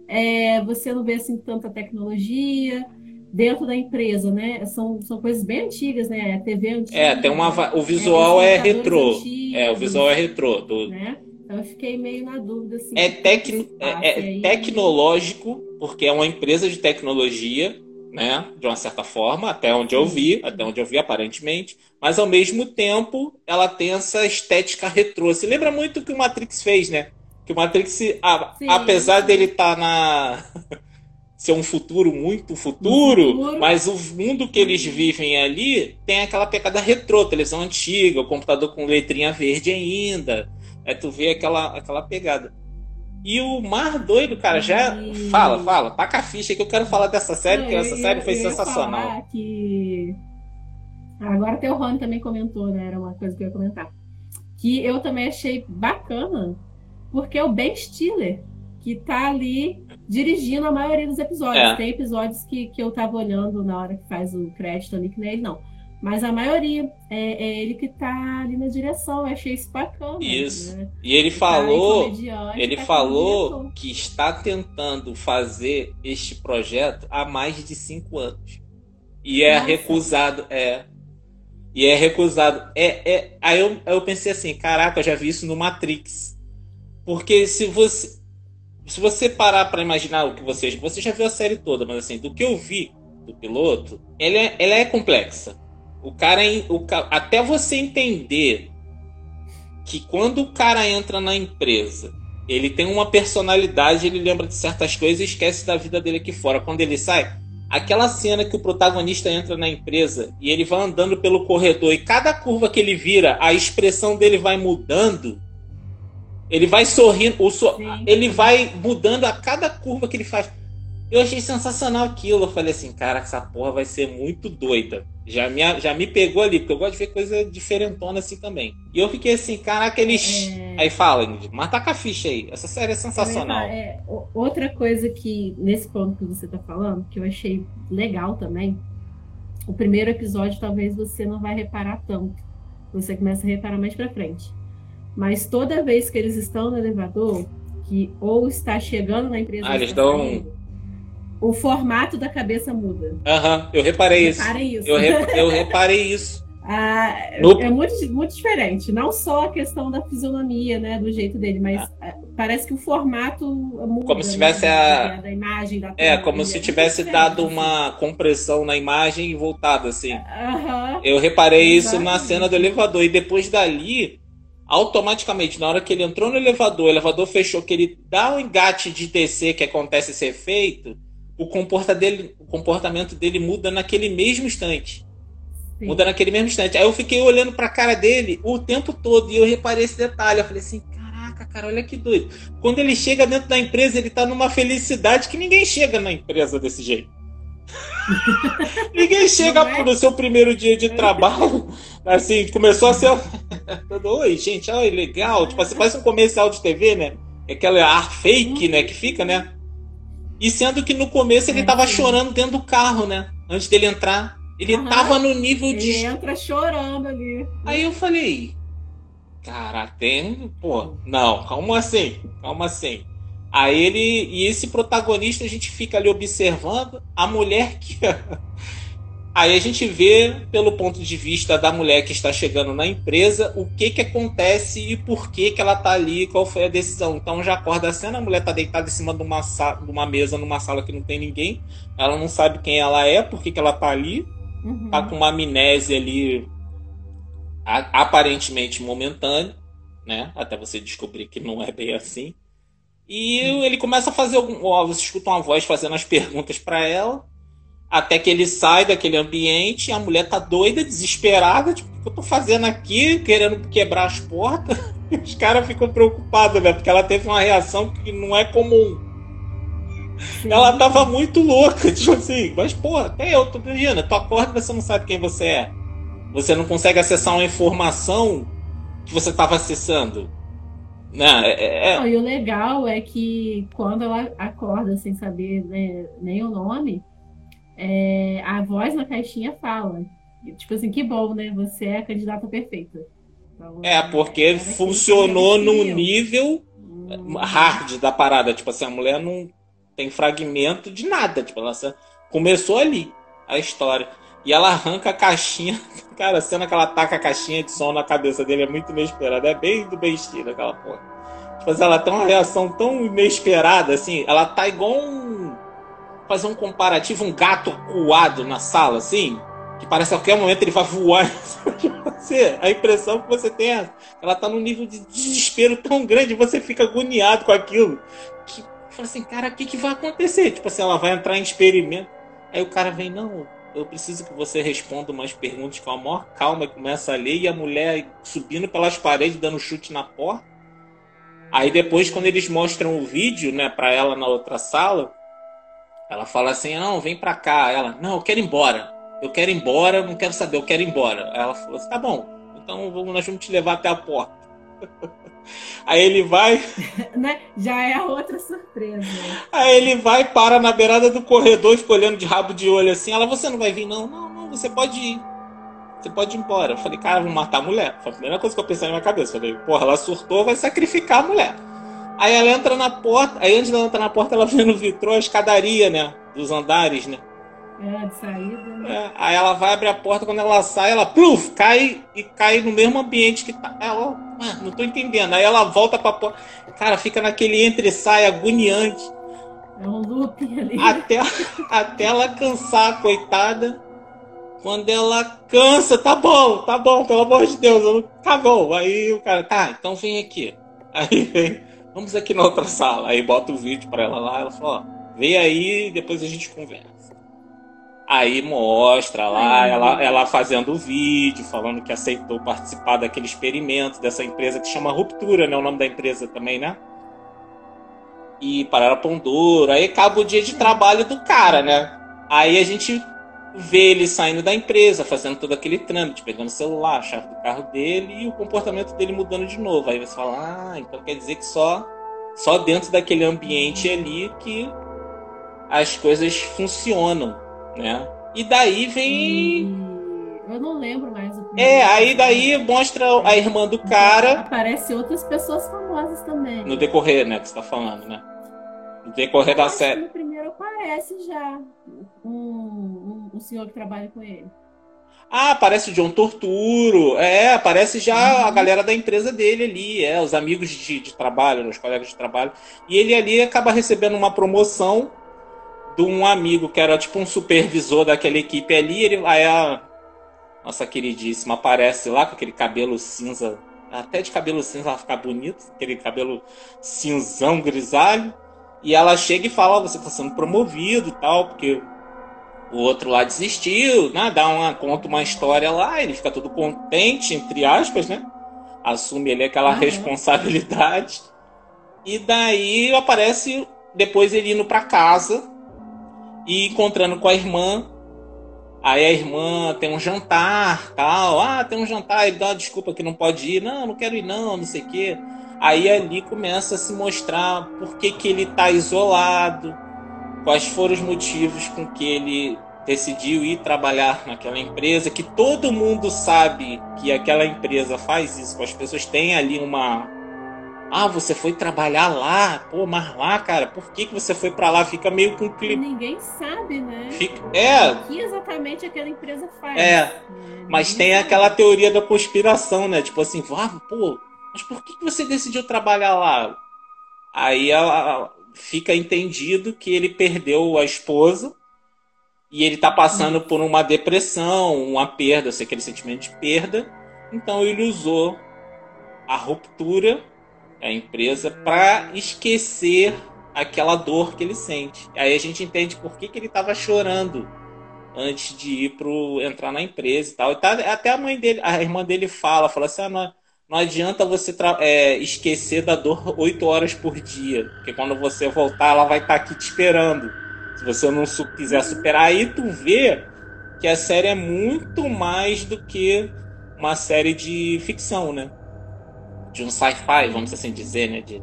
é, você não vê assim tanta tecnologia. Dentro da empresa, né? São, são coisas bem antigas, né? A TV antiga. É, tem uma. O visual É, é, retrô. antigos. É, o visual é retrô. do- né? Então eu fiquei meio na dúvida assim. É, passa é, é tecnológico, porque é uma empresa de tecnologia, né? De uma certa forma, até onde eu vi, até onde eu vi aparentemente, mas ao mesmo tempo ela tem essa estética retrô. Se lembra muito o que o Matrix fez, né? Que o Matrix, a- Sim. apesar dele estar na [LAUGHS] ser um futuro muito futuro, futuro. mas o mundo que eles vivem ali tem aquela pegada retrô, televisão antiga, o computador com letrinha verde ainda. É tu vê aquela, aquela pegada. E o mais doido, cara, já. E- Fala, fala, taca a ficha que eu quero falar dessa série, porque essa eu- série eu- foi eu ia sensacional. falar que agora até o Rony também comentou, né? Era uma coisa que eu ia comentar. Que eu também achei bacana, porque é o Ben Stiller que tá ali dirigindo a maioria dos episódios. É. Tem episódios que, que eu tava olhando na hora que faz o crédito ali, que não é ele, não. Mas a maioria é, é ele que tá ali na direção. Eu achei isso bacana. Isso. né? E ele aí falou, ele tá falou que está tentando fazer este projeto há mais de cinco anos. E é Nossa. recusado, é. E é recusado. É, é, aí eu, aí eu pensei assim, caraca, eu já vi isso no Matrix. Porque se você se você parar pra imaginar o que você você já viu a série toda, mas assim, do que eu vi do piloto, ela é, ela é complexa. O cara, o, até você entender que quando o cara entra na empresa, ele tem uma personalidade, ele lembra de certas coisas e esquece da vida dele aqui fora. Quando ele sai, aquela cena que o protagonista entra na empresa e ele vai andando pelo corredor e cada curva que ele vira, a expressão dele vai mudando. Ele vai sorrindo, o so- ele vai mudando a cada curva que ele faz. Eu achei sensacional aquilo. Eu falei assim, cara, essa porra vai ser muito doida. Já me, já me pegou ali, porque eu gosto de ver coisa diferentona assim também. E eu fiquei assim, caraca, eles. É. Aí fala, mas taca a ficha aí. Essa série é sensacional. É, o- outra coisa que, nesse ponto que você está falando, que eu achei legal também, o primeiro episódio talvez você não vai reparar tanto. Você começa a reparar mais pra frente. Mas toda vez que eles estão no elevador, que ou está chegando na empresa, Ah, eles dão- saindo, o formato da cabeça muda. Aham, eu reparei isso. Isso. Eu, re- eu [LAUGHS] reparei isso. Ah, no... É muito, muito diferente. Não só a questão da fisionomia, né? Do jeito dele, mas ah. parece que o formato muda. Como se tivesse né, a. Da imagem da É, como se é tivesse dado uma compressão na imagem e voltado, assim. -huh. Eu reparei Exatamente. isso na cena do elevador. E depois dali, automaticamente, na hora que ele entrou no elevador, o elevador fechou, que ele dá um engate de descer que acontece esse efeito, o, comporta dele, o comportamento dele muda naquele mesmo instante. Sim. Muda naquele mesmo instante. Aí eu fiquei olhando pra cara dele o tempo todo e eu reparei esse detalhe. Eu falei assim, caraca, cara, olha que doido. Quando ele chega dentro da empresa, ele tá numa felicidade que ninguém chega na empresa desse jeito. [LAUGHS] Ninguém chega é? no seu primeiro dia de trabalho, assim, começou a ser. [LAUGHS] Oi, gente, olha, legal. Tipo, você faz um comercial de TV, né? Aquela ar fake, né? Que fica, né? E sendo que no começo ele é, tava chorando dentro do carro, né? Antes dele entrar. Ele uhum. tava no nível de. Ele entra chorando ali. Aí eu falei. Cara, tem. Pô, não, calma assim. Calma assim. Aí ele. E esse protagonista a gente fica ali observando a mulher que. [LAUGHS] Aí a gente vê, pelo ponto de vista da mulher que está chegando na empresa, o que que acontece e por que que ela tá ali, qual foi a decisão. Então já acorda a cena, a mulher tá deitada em cima de uma, de uma mesa numa sala que não tem ninguém. Ela não sabe quem ela é, por que que ela tá ali. Uhum. Tá com uma amnésia ali aparentemente momentânea, né? Até você descobrir que não é bem assim. E ele começa a fazer algum. Ó, você escuta uma voz fazendo as perguntas para ela. Até que ele sai daquele ambiente e a mulher tá doida, desesperada. Tipo, o que eu tô fazendo aqui? Querendo quebrar as portas. E [LAUGHS] os caras ficam preocupados, né? Porque ela teve uma reação que não é comum. Sim. Ela tava muito louca, [LAUGHS] tipo assim. Mas, pô, até eu, tô imagina, tu acorda e você não sabe quem você é. Você não consegue acessar uma informação que você estava acessando. Não, é, é... é. Não, e o legal é que quando ela acorda sem saber né, nem o nome, é, a voz na caixinha fala. Tipo assim, que bom, né? Você é a candidata perfeita. Então, é, porque é funcionou num nível hum. hard da parada. Tipo assim, a mulher não tem fragmento de nada. Tipo, ela começou ali a história. E ela arranca a caixinha. [LAUGHS] Cara, a cena que ela taca a caixinha de som na cabeça dele é muito inesperada. É bem do bestinho aquela porra. Tipo assim, ela tem uma reação tão inesperada, assim. Ela tá igual um. Fazer um comparativo, um gato coado na sala, assim. Que parece que a qualquer momento ele vai voar. [LAUGHS] você, a impressão que você tem é. Ela tá num nível de desespero tão grande, você fica agoniado com aquilo. Que fala assim, cara, o que, que vai acontecer? Tipo assim, ela vai entrar em experimento. Aí o cara vem, não, eu preciso que você responda umas perguntas com a maior calma começa a ler, e a mulher subindo pelas paredes, dando chute na porta. Aí depois, quando eles mostram o vídeo, né, pra ela na outra sala, ela fala assim, não, vem pra cá. Ela, não, eu quero ir embora. Eu quero ir embora, não quero saber, eu quero ir embora. Ela falou assim, tá bom, então nós vamos te levar até a porta. [LAUGHS] Aí ele vai. [LAUGHS] Né? Já é a outra surpresa. Aí ele vai, para na beirada do corredor, escolhendo de rabo de olho assim. Ela, você não vai vir? Não, não, não, você pode ir. Você pode ir embora. Eu falei, cara, vou matar a mulher. Foi a primeira coisa que eu pensei na minha cabeça. Eu falei, porra, ela surtou, vai sacrificar a mulher. Aí ela entra na porta, aí antes dela entrar na porta, ela [LAUGHS] vê no vitrô a escadaria, né? Dos andares, né? É, de saída. Né? É, aí ela vai abrir a porta, quando ela sai, ela pluf, cai e cai no mesmo ambiente que tá. Ela, mano, não tô entendendo. Aí ela volta pra porta. Cara, fica naquele entre-sai agoniante. É um looping ali. Até, [LAUGHS] até ela cansar, coitada. Quando ela cansa, tá bom, tá bom, pelo amor de Deus, tá bom. Aí o cara, tá, então vem aqui. [LAUGHS] Aí vem, vamos aqui na outra sala. Aí bota o vídeo pra ela lá, ela fala, ó, vem aí e depois a gente conversa. Aí mostra lá ela, ela fazendo o vídeo, falando que aceitou participar daquele experimento dessa empresa que chama Ruptura, né? O nome da empresa também, né? E para Pão Douro. Aí acaba o dia de trabalho do cara, né? Aí a gente vê ele saindo da empresa, fazendo todo aquele trâmite, pegando o celular, a chave do carro dele e o comportamento dele mudando de novo. Aí você fala, ah, então quer dizer que só, só dentro daquele ambiente ali que as coisas funcionam né? E daí vem. Eu não lembro mais o É, aí daí mostra a irmã do cara. Aparece outras pessoas famosas também. No decorrer, né, que você tá falando, né? No decorrer da série. No primeiro aparece já um, um, um senhor que trabalha com ele. Ah, aparece o John Torturo. É, aparece já Uhum. a galera da empresa dele ali, é, os amigos de, de trabalho, os colegas de trabalho. E ele ali acaba recebendo uma promoção de um amigo que era tipo um supervisor daquela equipe ali. Ele, aí a nossa queridíssima aparece lá com aquele cabelo cinza, até de cabelo cinza ela fica bonita, aquele cabelo cinzão, grisalho. E ela chega e fala: "Ó, Você está sendo promovido e tal, porque o outro lá desistiu, né? Dá uma, conta uma história lá, ele fica todo contente, entre aspas, né? Assume ali aquela responsabilidade. E daí aparece depois ele indo pra casa e encontrando com a irmã. Aí a irmã tem um jantar, tal. Ah, tem um jantar, ele dá uma desculpa que não pode ir. Não, não quero ir não, não sei o quê. Aí ali começa a se mostrar por que, que ele tá isolado, quais foram os motivos com que ele decidiu ir trabalhar naquela empresa, que todo mundo sabe que aquela empresa faz isso, as pessoas têm ali uma ah, você foi trabalhar lá, pô, mas lá, cara, por que, que você foi pra lá? Fica meio com E clima. ninguém sabe, né? Fica... É, O que exatamente aquela empresa faz. É, né? mas Ninguém tem sabe. aquela teoria da conspiração, né? Tipo assim, ah, pô, mas por que que você decidiu trabalhar lá? Aí ela fica entendido que ele perdeu a esposa e ele tá passando por uma depressão, uma perda, sei aquele sentimento de perda. Então ele usou a ruptura, a empresa, para esquecer aquela dor que ele sente. Aí a gente entende por que, que ele tava chorando antes de ir pro entrar na empresa e tal. E tá- até a mãe dele, a irmã dele fala, fala assim, ah, não, não adianta você é, esquecer da dor oito horas por dia, porque quando você voltar, ela vai estar aqui te esperando. Se você não su- quiser superar, aí tu vê que a série é muito mais do que uma série de ficção, né? De um sci-fi, vamos assim dizer, né? De,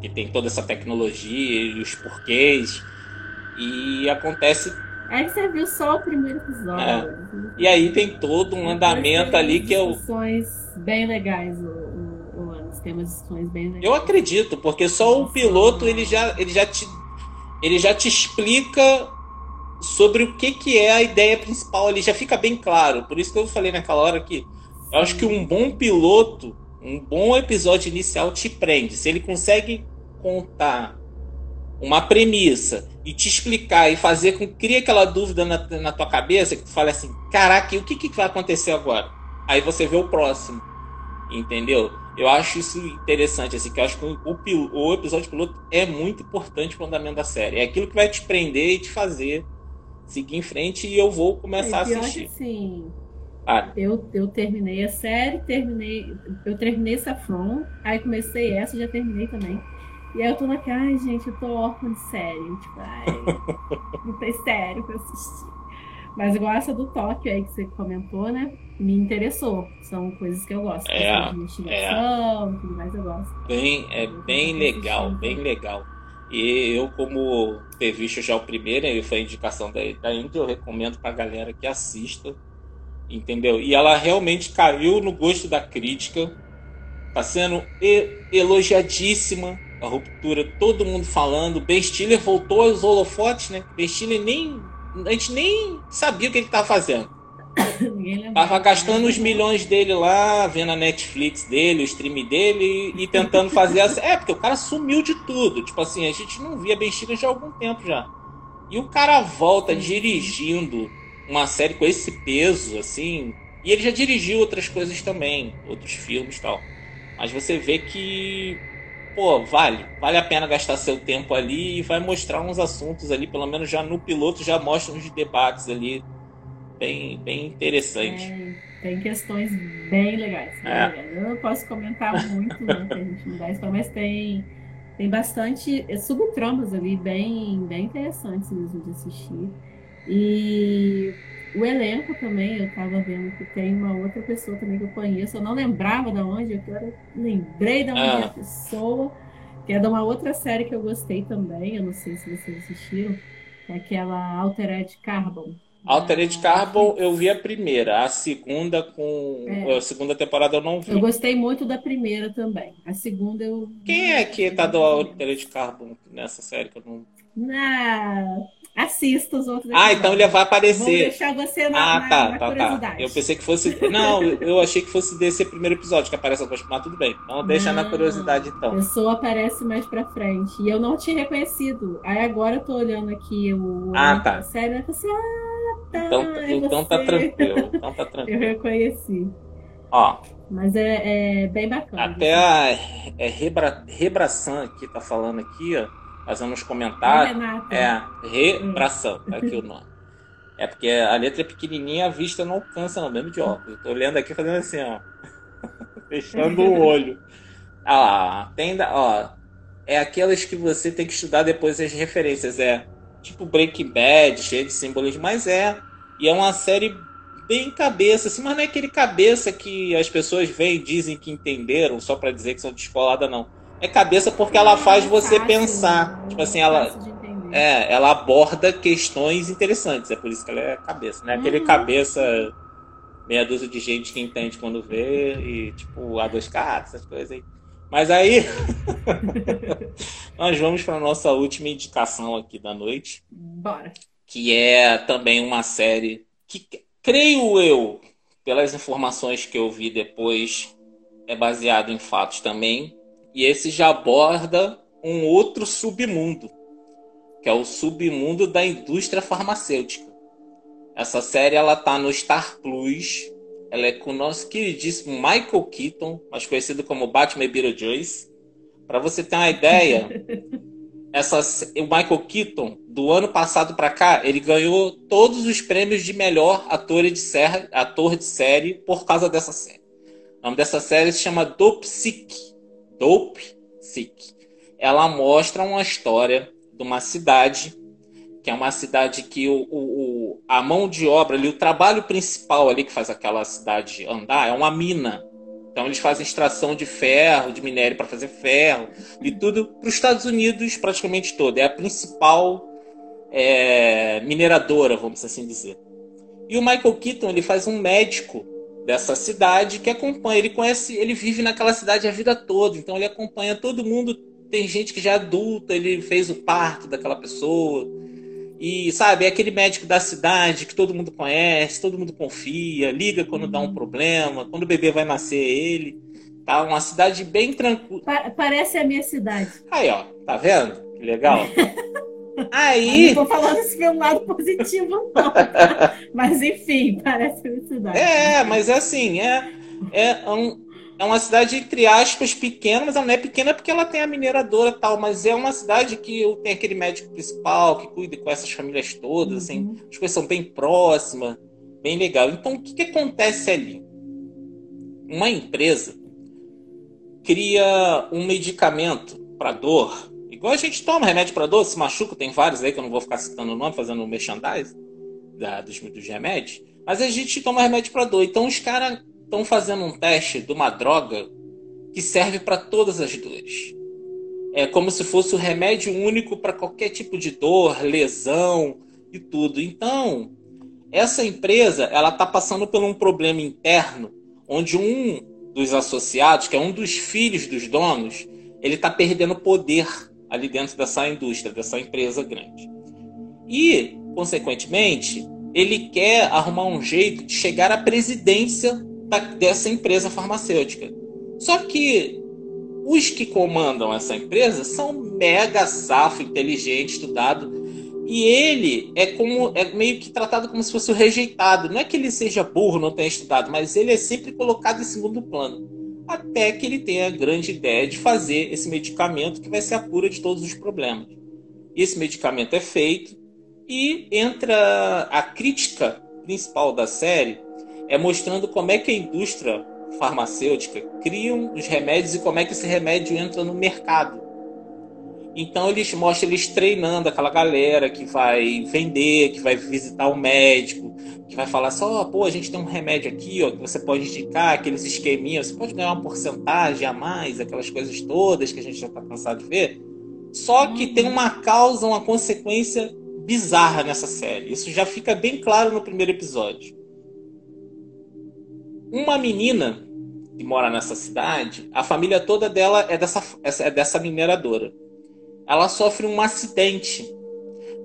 que tem toda essa tecnologia e os porquês. E acontece Aí você viu só o primeiro episódio. É. E aí tem todo um andamento ali que eu, discussões bem legais, o, o, o. Tem umas discussões bem legais. eu acredito, porque só o piloto ele já, ele já te ele já te explica sobre o que, que é a ideia principal, ele já fica bem claro. Por isso que eu falei naquela hora que eu acho que um bom piloto, um bom episódio inicial te prende. Se ele consegue contar uma premissa e te explicar e fazer com que crie aquela dúvida na, na tua cabeça, que tu fale assim, caraca, e o que, que vai acontecer agora? Aí você vê o próximo, entendeu? Eu acho isso interessante, assim, que eu acho que o, pil- o episódio piloto é muito importante para o andamento da série. É aquilo que vai te prender e te fazer seguir em frente e eu vou começar a É, pior que, assistir. Ah, eu, eu terminei a série, terminei. Eu terminei Saffron, aí comecei essa, já terminei também. E aí eu tô naquela, ai gente, eu tô órfã de série. Tipo, ai, [LAUGHS] não tem série pra assistir. Mas igual essa do Tóquio aí que você comentou, né? Me interessou. São coisas que eu gosto. É, de investigação, tudo mais eu gosto. bem, é bem legal, bem legal. E eu, como ter visto já o primeiro, e foi a indicação da, da eu recomendo pra galera que assista. Entendeu? E ela realmente caiu no gosto da crítica. Tá sendo e- elogiadíssima a ruptura, todo mundo falando. Ben Stiller voltou aos holofotes, né? Ben Stiller nem. A gente nem sabia o que ele tava fazendo. [COUGHS] Tava gastando os milhões dele lá, vendo a Netflix dele, o stream dele e tentando fazer as. É, porque o cara sumiu de tudo. Tipo assim, a gente não via Ben Stiller já há algum tempo já. E o cara volta dirigindo uma série com esse peso, assim. E ele já dirigiu outras coisas também, outros filmes e tal. Mas você vê que. Pô, vale. Vale a pena gastar seu tempo ali e vai mostrar uns assuntos ali, pelo menos já no piloto, já mostra uns debates ali bem, bem interessantes. Tem, tem questões bem legais, bem É. legais. Eu não posso comentar muito, né? Que a gente não dá spoiler, mas tem, tem bastante subtramas ali bem, bem interessantes mesmo de assistir. E o elenco também, eu tava vendo que tem uma outra pessoa também que eu conheço. Eu não lembrava de onde, agora eu lembrei de onde Ah. é a pessoa, que é de uma outra série que eu gostei também. Eu não sei se vocês assistiram, que é aquela Altered Carbon. Altered da Carbon eu vi a primeira, a segunda com. É. A segunda temporada eu não vi. Eu gostei muito da primeira também. A segunda eu. Quem é que tá do Altered Carbon nessa série que eu não. Ah, Assista os outros Ah, então ele vai Vou aparecer. deixar você na, Ah, na- tá, na tá, tá. curiosidade. Eu pensei que fosse. Não, eu eu achei que fosse desse primeiro episódio que aparece a Ghost, mas tudo bem. Então deixa na curiosidade A então. pessoa aparece mais pra frente. E eu não tinha reconhecido. Aí agora eu tô olhando aqui o Ah, tá. a série e eu falei assim, ah, tá. Então, é então tá tranquilo. Então tá [LAUGHS] Eu tranquilo. reconheci. Ó, Mas é, é bem bacana. até a é, Rebra, Rebração aqui tá falando aqui, ó, fazendo uns comentários. Renata. É, Rebração, tá aqui o nome. É porque a letra é pequenininha, a vista não alcança, não, mesmo de óculos. Eu tô olhando aqui fazendo assim, ó. [LAUGHS] Fechando o olho. Ah lá, tem, da- ó. É aquelas que você tem que estudar depois as referências. É tipo Breaking Bad, cheio de símbolos, mas é. E é uma série bem cabeça, assim, mas não é aquele cabeça que as pessoas veem e dizem que entenderam só pra dizer que são descoladas, não. É cabeça porque ela faz você Fácil, pensar. Tipo assim, ela. de entender. É, ela aborda questões interessantes, é por isso que ela é cabeça, né? Aquele Uhum. cabeça, meia dúzia de gente que entende quando vê, e tipo, a dois caras, essas coisas aí. Mas aí, [LAUGHS] nós vamos para nossa última indicação aqui da noite, Bora. que é também uma série que, creio eu, pelas informações que eu vi depois, é baseado em fatos também, e esse já aborda um outro submundo, que é o submundo da indústria farmacêutica. Essa série ela tá no Star Plus. Ela é com o nosso queridíssimo Michael Keaton, mais conhecido como Batman e Beetlejuice. Para você ter uma ideia, [LAUGHS] essa, o Michael Keaton, do ano passado para cá, ele ganhou todos os prêmios de melhor ator de, série, ator de série por causa dessa série. O nome dessa série se chama Dope Sick. Dope Sick. Ela mostra uma história de uma cidade, que é uma cidade que o, o, a mão de obra ali, o trabalho principal ali que faz aquela cidade andar é uma mina. Então eles fazem extração de ferro, de minério para fazer ferro e tudo para os Estados Unidos praticamente todo. É a principal é, mineradora, vamos assim dizer. E o Michael Keaton ele faz um médico dessa cidade que acompanha. Ele conhece, ele vive naquela cidade a vida toda, então ele acompanha todo mundo. Tem gente que já é adulta, ele fez o parto daquela pessoa. E sabe, é aquele médico da cidade que todo mundo conhece, todo mundo confia, liga quando dá um problema, quando o bebê vai nascer ele. Tá uma cidade bem tranquila. Pa- parece a minha cidade. Aí, ó, tá vendo? Que legal. [LAUGHS] Eu Aí, Não tô falando isso pelo lado positivo, não. [LAUGHS] Mas enfim, parece a minha cidade. é, mas é assim, é, é, um- é uma cidade, entre aspas, pequena, mas ela não é pequena porque ela tem a mineradora e tal, mas é uma cidade que tem aquele médico principal que cuida com essas famílias todas, assim, Uhum. as coisas são bem próximas, bem legal. Então, o que, que acontece ali? Uma empresa cria um medicamento para dor, igual a gente toma remédio para dor, se machuca, tem vários aí que eu não vou ficar citando o nome, fazendo merchandising da, dos, dos remédios, mas a gente toma remédio para dor. Então, os caras estão fazendo um teste de uma droga que serve para todas as dores. É como se fosse o remédio único para qualquer tipo de dor, lesão e tudo. Então, essa empresa, ela está passando por um problema interno, onde um dos associados, que é um dos filhos dos donos, ele está perdendo poder ali dentro dessa indústria, dessa empresa grande. E, consequentemente, ele quer arrumar um jeito de chegar à presidência da- dessa empresa farmacêutica. Só que os que comandam essa empresa são mega safo, inteligente, estudado. E ele é como é meio que tratado como se fosse o rejeitado. Não é que ele seja burro, não tenha estudado, mas ele é sempre colocado em segundo plano. Até que ele tenha a grande ideia de fazer esse medicamento que vai ser a cura de todos os problemas. E esse medicamento é feito e entra a crítica principal da série é mostrando como é que a indústria farmacêutica cria os remédios e como é que esse remédio entra no mercado. Então eles mostram eles treinando aquela galera que vai vender, que vai visitar o médico, que vai falar só, pô, a gente tem um remédio aqui, ó, que você pode indicar, aqueles esqueminhas, você pode ganhar uma porcentagem a mais, aquelas coisas todas que a gente já está cansado de ver. Só que tem uma causa, uma consequência bizarra nessa série. Isso já fica bem claro no primeiro episódio. Uma menina que mora nessa cidade, a família toda dela é dessa, é dessa mineradora. Ela sofre um acidente.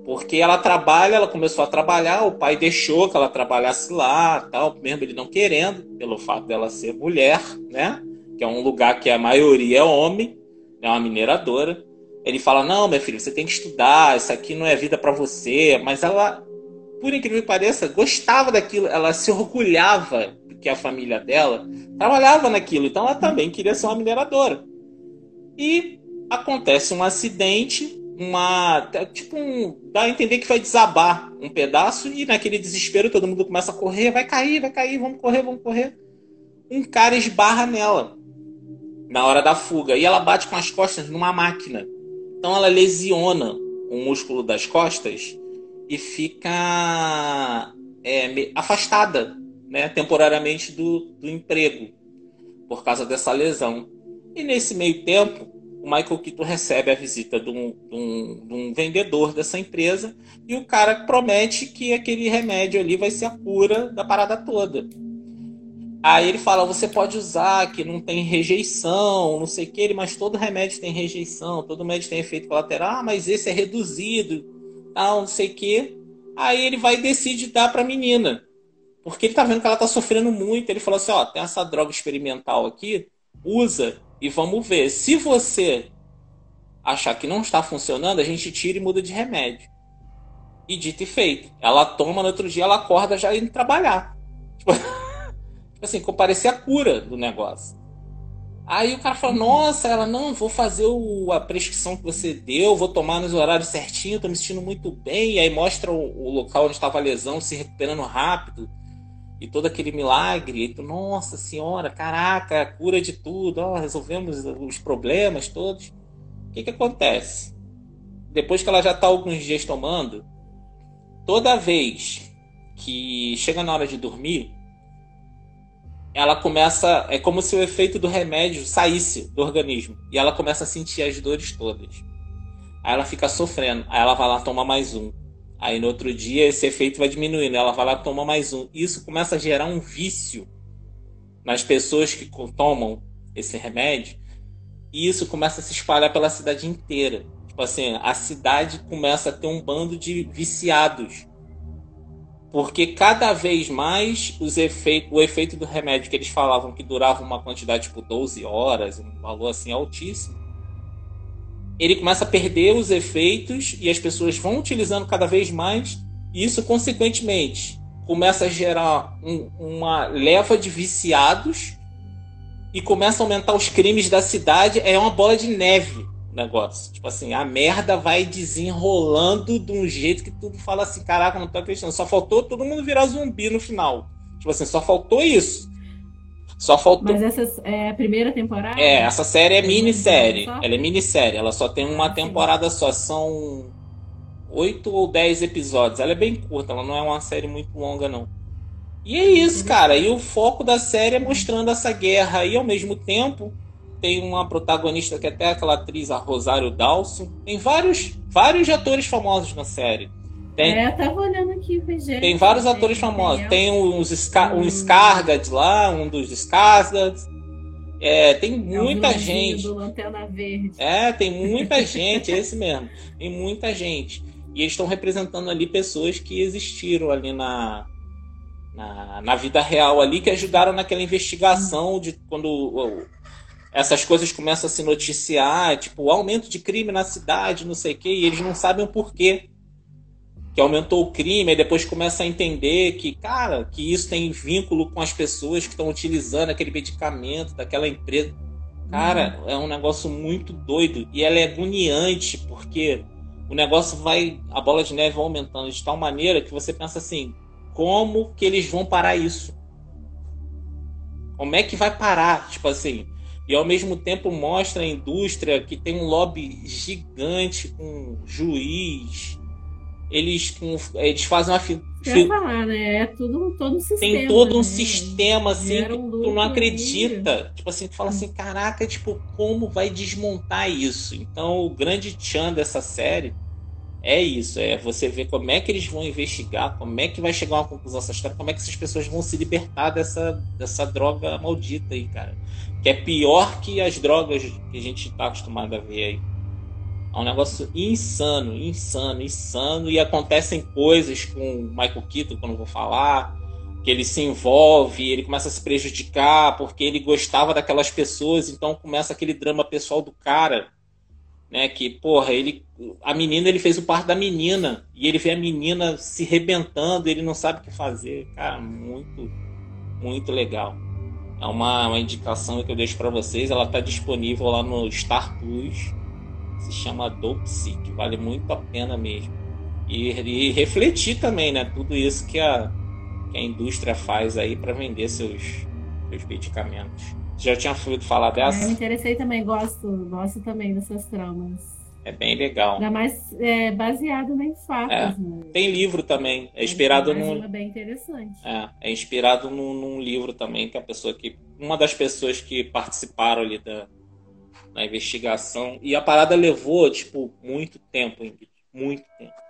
Porque ela trabalha, ela começou a trabalhar, o pai deixou que ela trabalhasse lá, tal, mesmo ele não querendo, pelo fato dela ser mulher, né? Que é um lugar que a maioria é homem, é uma mineradora. Ele fala: "Não, meu filho, você tem que estudar, isso aqui não é vida para você". Mas ela, por incrível que pareça, gostava daquilo, ela se orgulhava que a família dela trabalhava naquilo, então ela também queria ser uma mineradora. E acontece um acidente uma. Tipo, um, dá a entender que vai desabar um pedaço e naquele desespero todo mundo começa a correr, vai cair, vai cair, vamos correr, vamos correr. Um cara esbarra nela na hora da fuga e ela bate com as costas numa máquina. Então ela lesiona o músculo das costas e fica é, afastada né, temporariamente do, do emprego por causa dessa lesão. E nesse meio tempo, o Michael Keaton recebe a visita de um, de, um, de um, vendedor dessa empresa e o cara promete que aquele remédio ali vai ser a cura da parada toda. Aí ele fala: você pode usar, que não tem rejeição, não sei o que, mas todo remédio tem rejeição, todo remédio tem efeito colateral, ah, mas esse é reduzido, tal, não sei o que. Aí ele vai e decide dar para a menina. Porque ele tá vendo que ela tá sofrendo muito. Ele falou assim: ó, tem essa droga experimental aqui, usa e vamos ver. Se você achar que não está funcionando, a gente tira e muda de remédio. E dito e feito. Ela toma, no outro dia ela acorda já indo trabalhar. [LAUGHS] Tipo, assim, comparecer a cura do negócio. Aí o cara fala, nossa, ela, não, vou fazer o, a prescrição que você deu, vou tomar nos horários certinho, tô me sentindo muito bem. E aí mostra o, o local onde estava a lesão se recuperando rápido e todo aquele milagre, e tu, nossa senhora, caraca, cura de tudo, ó, resolvemos os problemas todos. O que que acontece? Depois que ela já está alguns dias tomando, toda vez que chega na hora de dormir, ela começa, é como se o efeito do remédio saísse do organismo e ela começa a sentir as dores todas. Aí ela fica sofrendo, aí ela vai lá tomar mais um. Aí no outro dia esse efeito vai diminuindo, ela vai lá toma mais um. Isso começa a gerar um vício nas pessoas que tomam esse remédio. E isso começa a se espalhar pela cidade inteira. Tipo assim, a cidade começa a ter um bando de viciados. Porque cada vez mais os efeitos, o efeito do remédio que eles falavam que durava uma quantidade tipo 12 horas, um valor assim altíssimo, ele começa a perder os efeitos e as pessoas vão utilizando cada vez mais. E isso, consequentemente, começa a gerar um, uma leva de viciados e começa a aumentar os crimes da cidade. É uma bola de neve o negócio. Tipo assim, a merda vai desenrolando de um jeito que tu fala assim: caraca, não tô acreditando. Só faltou todo mundo virar zumbi no final. Tipo assim, só faltou isso. Só faltou. Mas essa é a primeira temporada? É, essa série é minissérie. Ela é minissérie, ela só tem uma temporada só. São oito ou dez episódios. Ela é bem curta, ela não é uma série muito longa, não. E é isso, cara. E o foco da série é mostrando essa guerra e ao mesmo tempo tem uma protagonista que é até aquela atriz, a Rosário Dawson. Tem vários, vários atores famosos na série. Tem, é, eu tava olhando aqui, gente, Tem vários atores famosos. Tem uns Scar um Scargad lá, um dos Skarsgård. É, tem muita é gente. Do Lanterna Verde. É, tem muita gente, é esse mesmo. Tem muita gente. E eles estão representando ali pessoas que existiram ali na, na, na, vida real ali, que ajudaram naquela investigação de quando essas coisas começam a se noticiar, tipo, o aumento de crime na cidade, não sei o quê, e eles não sabem o porquê que aumentou o crime, e depois começa a entender que, cara, que isso tem vínculo com as pessoas que estão utilizando aquele medicamento daquela empresa. Cara, uhum. é um negócio muito doido e ela é agoniante porque o negócio vai, a bola de neve vai aumentando de tal maneira que você pensa assim, como que eles vão parar isso? Como é que vai parar? Tipo assim, e ao mesmo tempo mostra a indústria que tem um lobby gigante com juiz, eles, eles fazem uma. Fi... falar, né? É tudo, todo um sistema. Tem todo um né? sistema, assim, que tu não acredita. Tipo assim, tu fala assim, caraca, tipo, como vai desmontar isso? Então, o grande tchan dessa série é isso, é você ver como é que eles vão investigar, como é que vai chegar a uma conclusão essa história, como é que essas pessoas vão se libertar dessa, dessa droga maldita aí, cara. Que é pior que as drogas que a gente tá acostumado a ver aí. É um negócio insano, insano, insano. E acontecem coisas com o Michael Keaton, que eu não vou falar, que ele se envolve, ele começa a se prejudicar porque ele gostava daquelas pessoas, então começa aquele drama pessoal do cara, né? Que, porra, ele. A menina, ele fez o par da menina. E ele vê a menina se rebentando, ele não sabe o que fazer. Cara, muito, muito legal. É uma, uma indicação que eu deixo para vocês. Ela está disponível lá no Star Plus se chama Dopsy, que vale muito a pena mesmo. E, e, refletir também, né? Tudo isso que a, que a indústria faz aí para vender seus, seus medicamentos. Você já tinha ouvido falar dessa? Eu me interessei também, gosto, gosto também dessas tramas. É bem legal. Ainda mais é, baseado em fatos. É. Né? Tem livro também. É inspirado num. É bem interessante. É, é inspirado num, num, livro também que a pessoa que. Uma das pessoas que participaram ali da, na investigação. E a parada levou, tipo, muito tempo, muito tempo.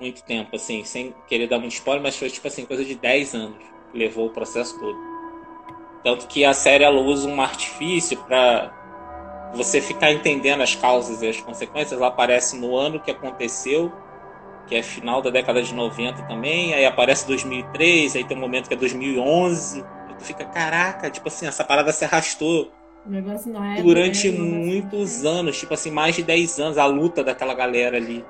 Muito tempo, assim, sem querer dar muito spoiler, mas foi, tipo assim, coisa de 10 anos que levou o processo todo. Tanto que a série ela usa um artifício para você ficar entendendo as causas e as consequências. Ela aparece no ano que aconteceu, que é final da década de 90 também. Aí aparece 2003, aí tem um momento que é 2011. E tu fica, caraca, tipo assim, essa parada se arrastou é durante muitos anos, tipo assim, mais de 10 anos, a luta daquela galera ali.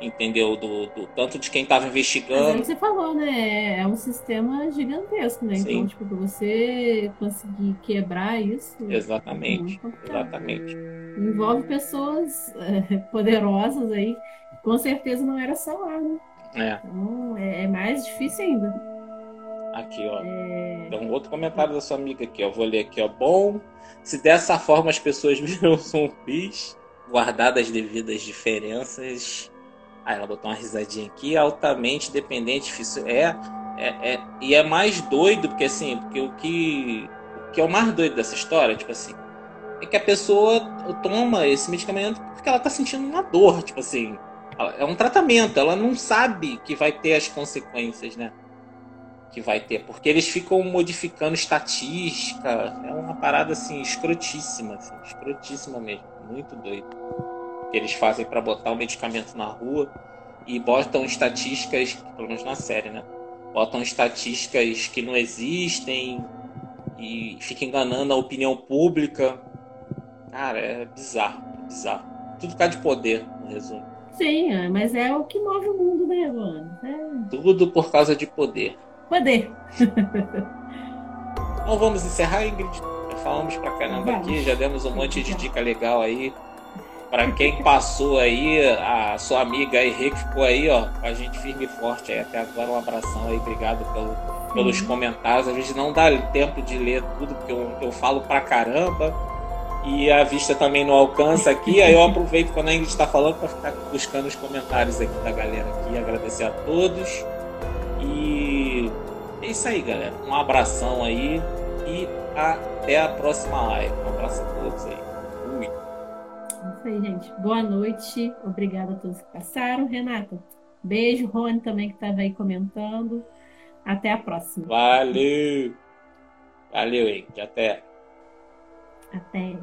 Entendeu? Do, do tanto de quem estava investigando. Mas é o que você falou, né? É um sistema gigantesco, né? Sim. Então, tipo, pra você conseguir quebrar isso. Exatamente. É exatamente. Envolve pessoas é, [LAUGHS] poderosas aí. Com certeza não era só lá, né? É. Então, é, é mais difícil ainda. Aqui, ó. É... Tem um outro comentário da sua amiga aqui, ó. Vou ler aqui, ó. Bom, se dessa forma as pessoas [LAUGHS] viram zumbis, guardadas as devidas diferenças. Aí ela botou uma risadinha aqui, altamente dependente, difícil. É, é, é, e é mais doido, porque assim, porque o que, o que é o mais doido dessa história, tipo assim, é que a pessoa toma esse medicamento porque ela tá sentindo uma dor, tipo assim. É um tratamento, ela não sabe que vai ter as consequências, né? Que vai ter, porque eles ficam modificando estatística, é uma parada assim escrotíssima, assim, escrotíssima mesmo, muito doido. Que eles fazem para botar o medicamento na rua e botam estatísticas, pelo menos na série, né? Botam estatísticas que não existem e fica enganando a opinião pública. Cara, é bizarro, é bizarro. Tudo por causa de poder, no resumo. Sim, é, mas é o que move o mundo, né, mano? É... Tudo por causa de poder. Poder. então vamos encerrar, Ingrid. Já falamos pra caramba vamos. aqui, já demos um monte de dica legal aí. Pra quem passou aí, a sua amiga aí, Rick, ficou aí, ó, com a gente firme e forte aí até agora. Um abração aí, obrigado pelo, pelos comentários. A gente não dá tempo de ler tudo, porque eu, eu falo pra caramba e a vista também não alcança aqui. Aí eu aproveito quando a Ingrid está falando para ficar buscando os comentários aqui da galera aqui. Agradecer a todos. E é isso aí, galera. Um abração aí e até a próxima live. Um abraço a todos aí. Fui. É isso aí, gente. Boa noite. Obrigada a todos que passaram. Renata, beijo. Rony também que estava aí comentando. Até a próxima. Valeu. Valeu, hein? Até. Até.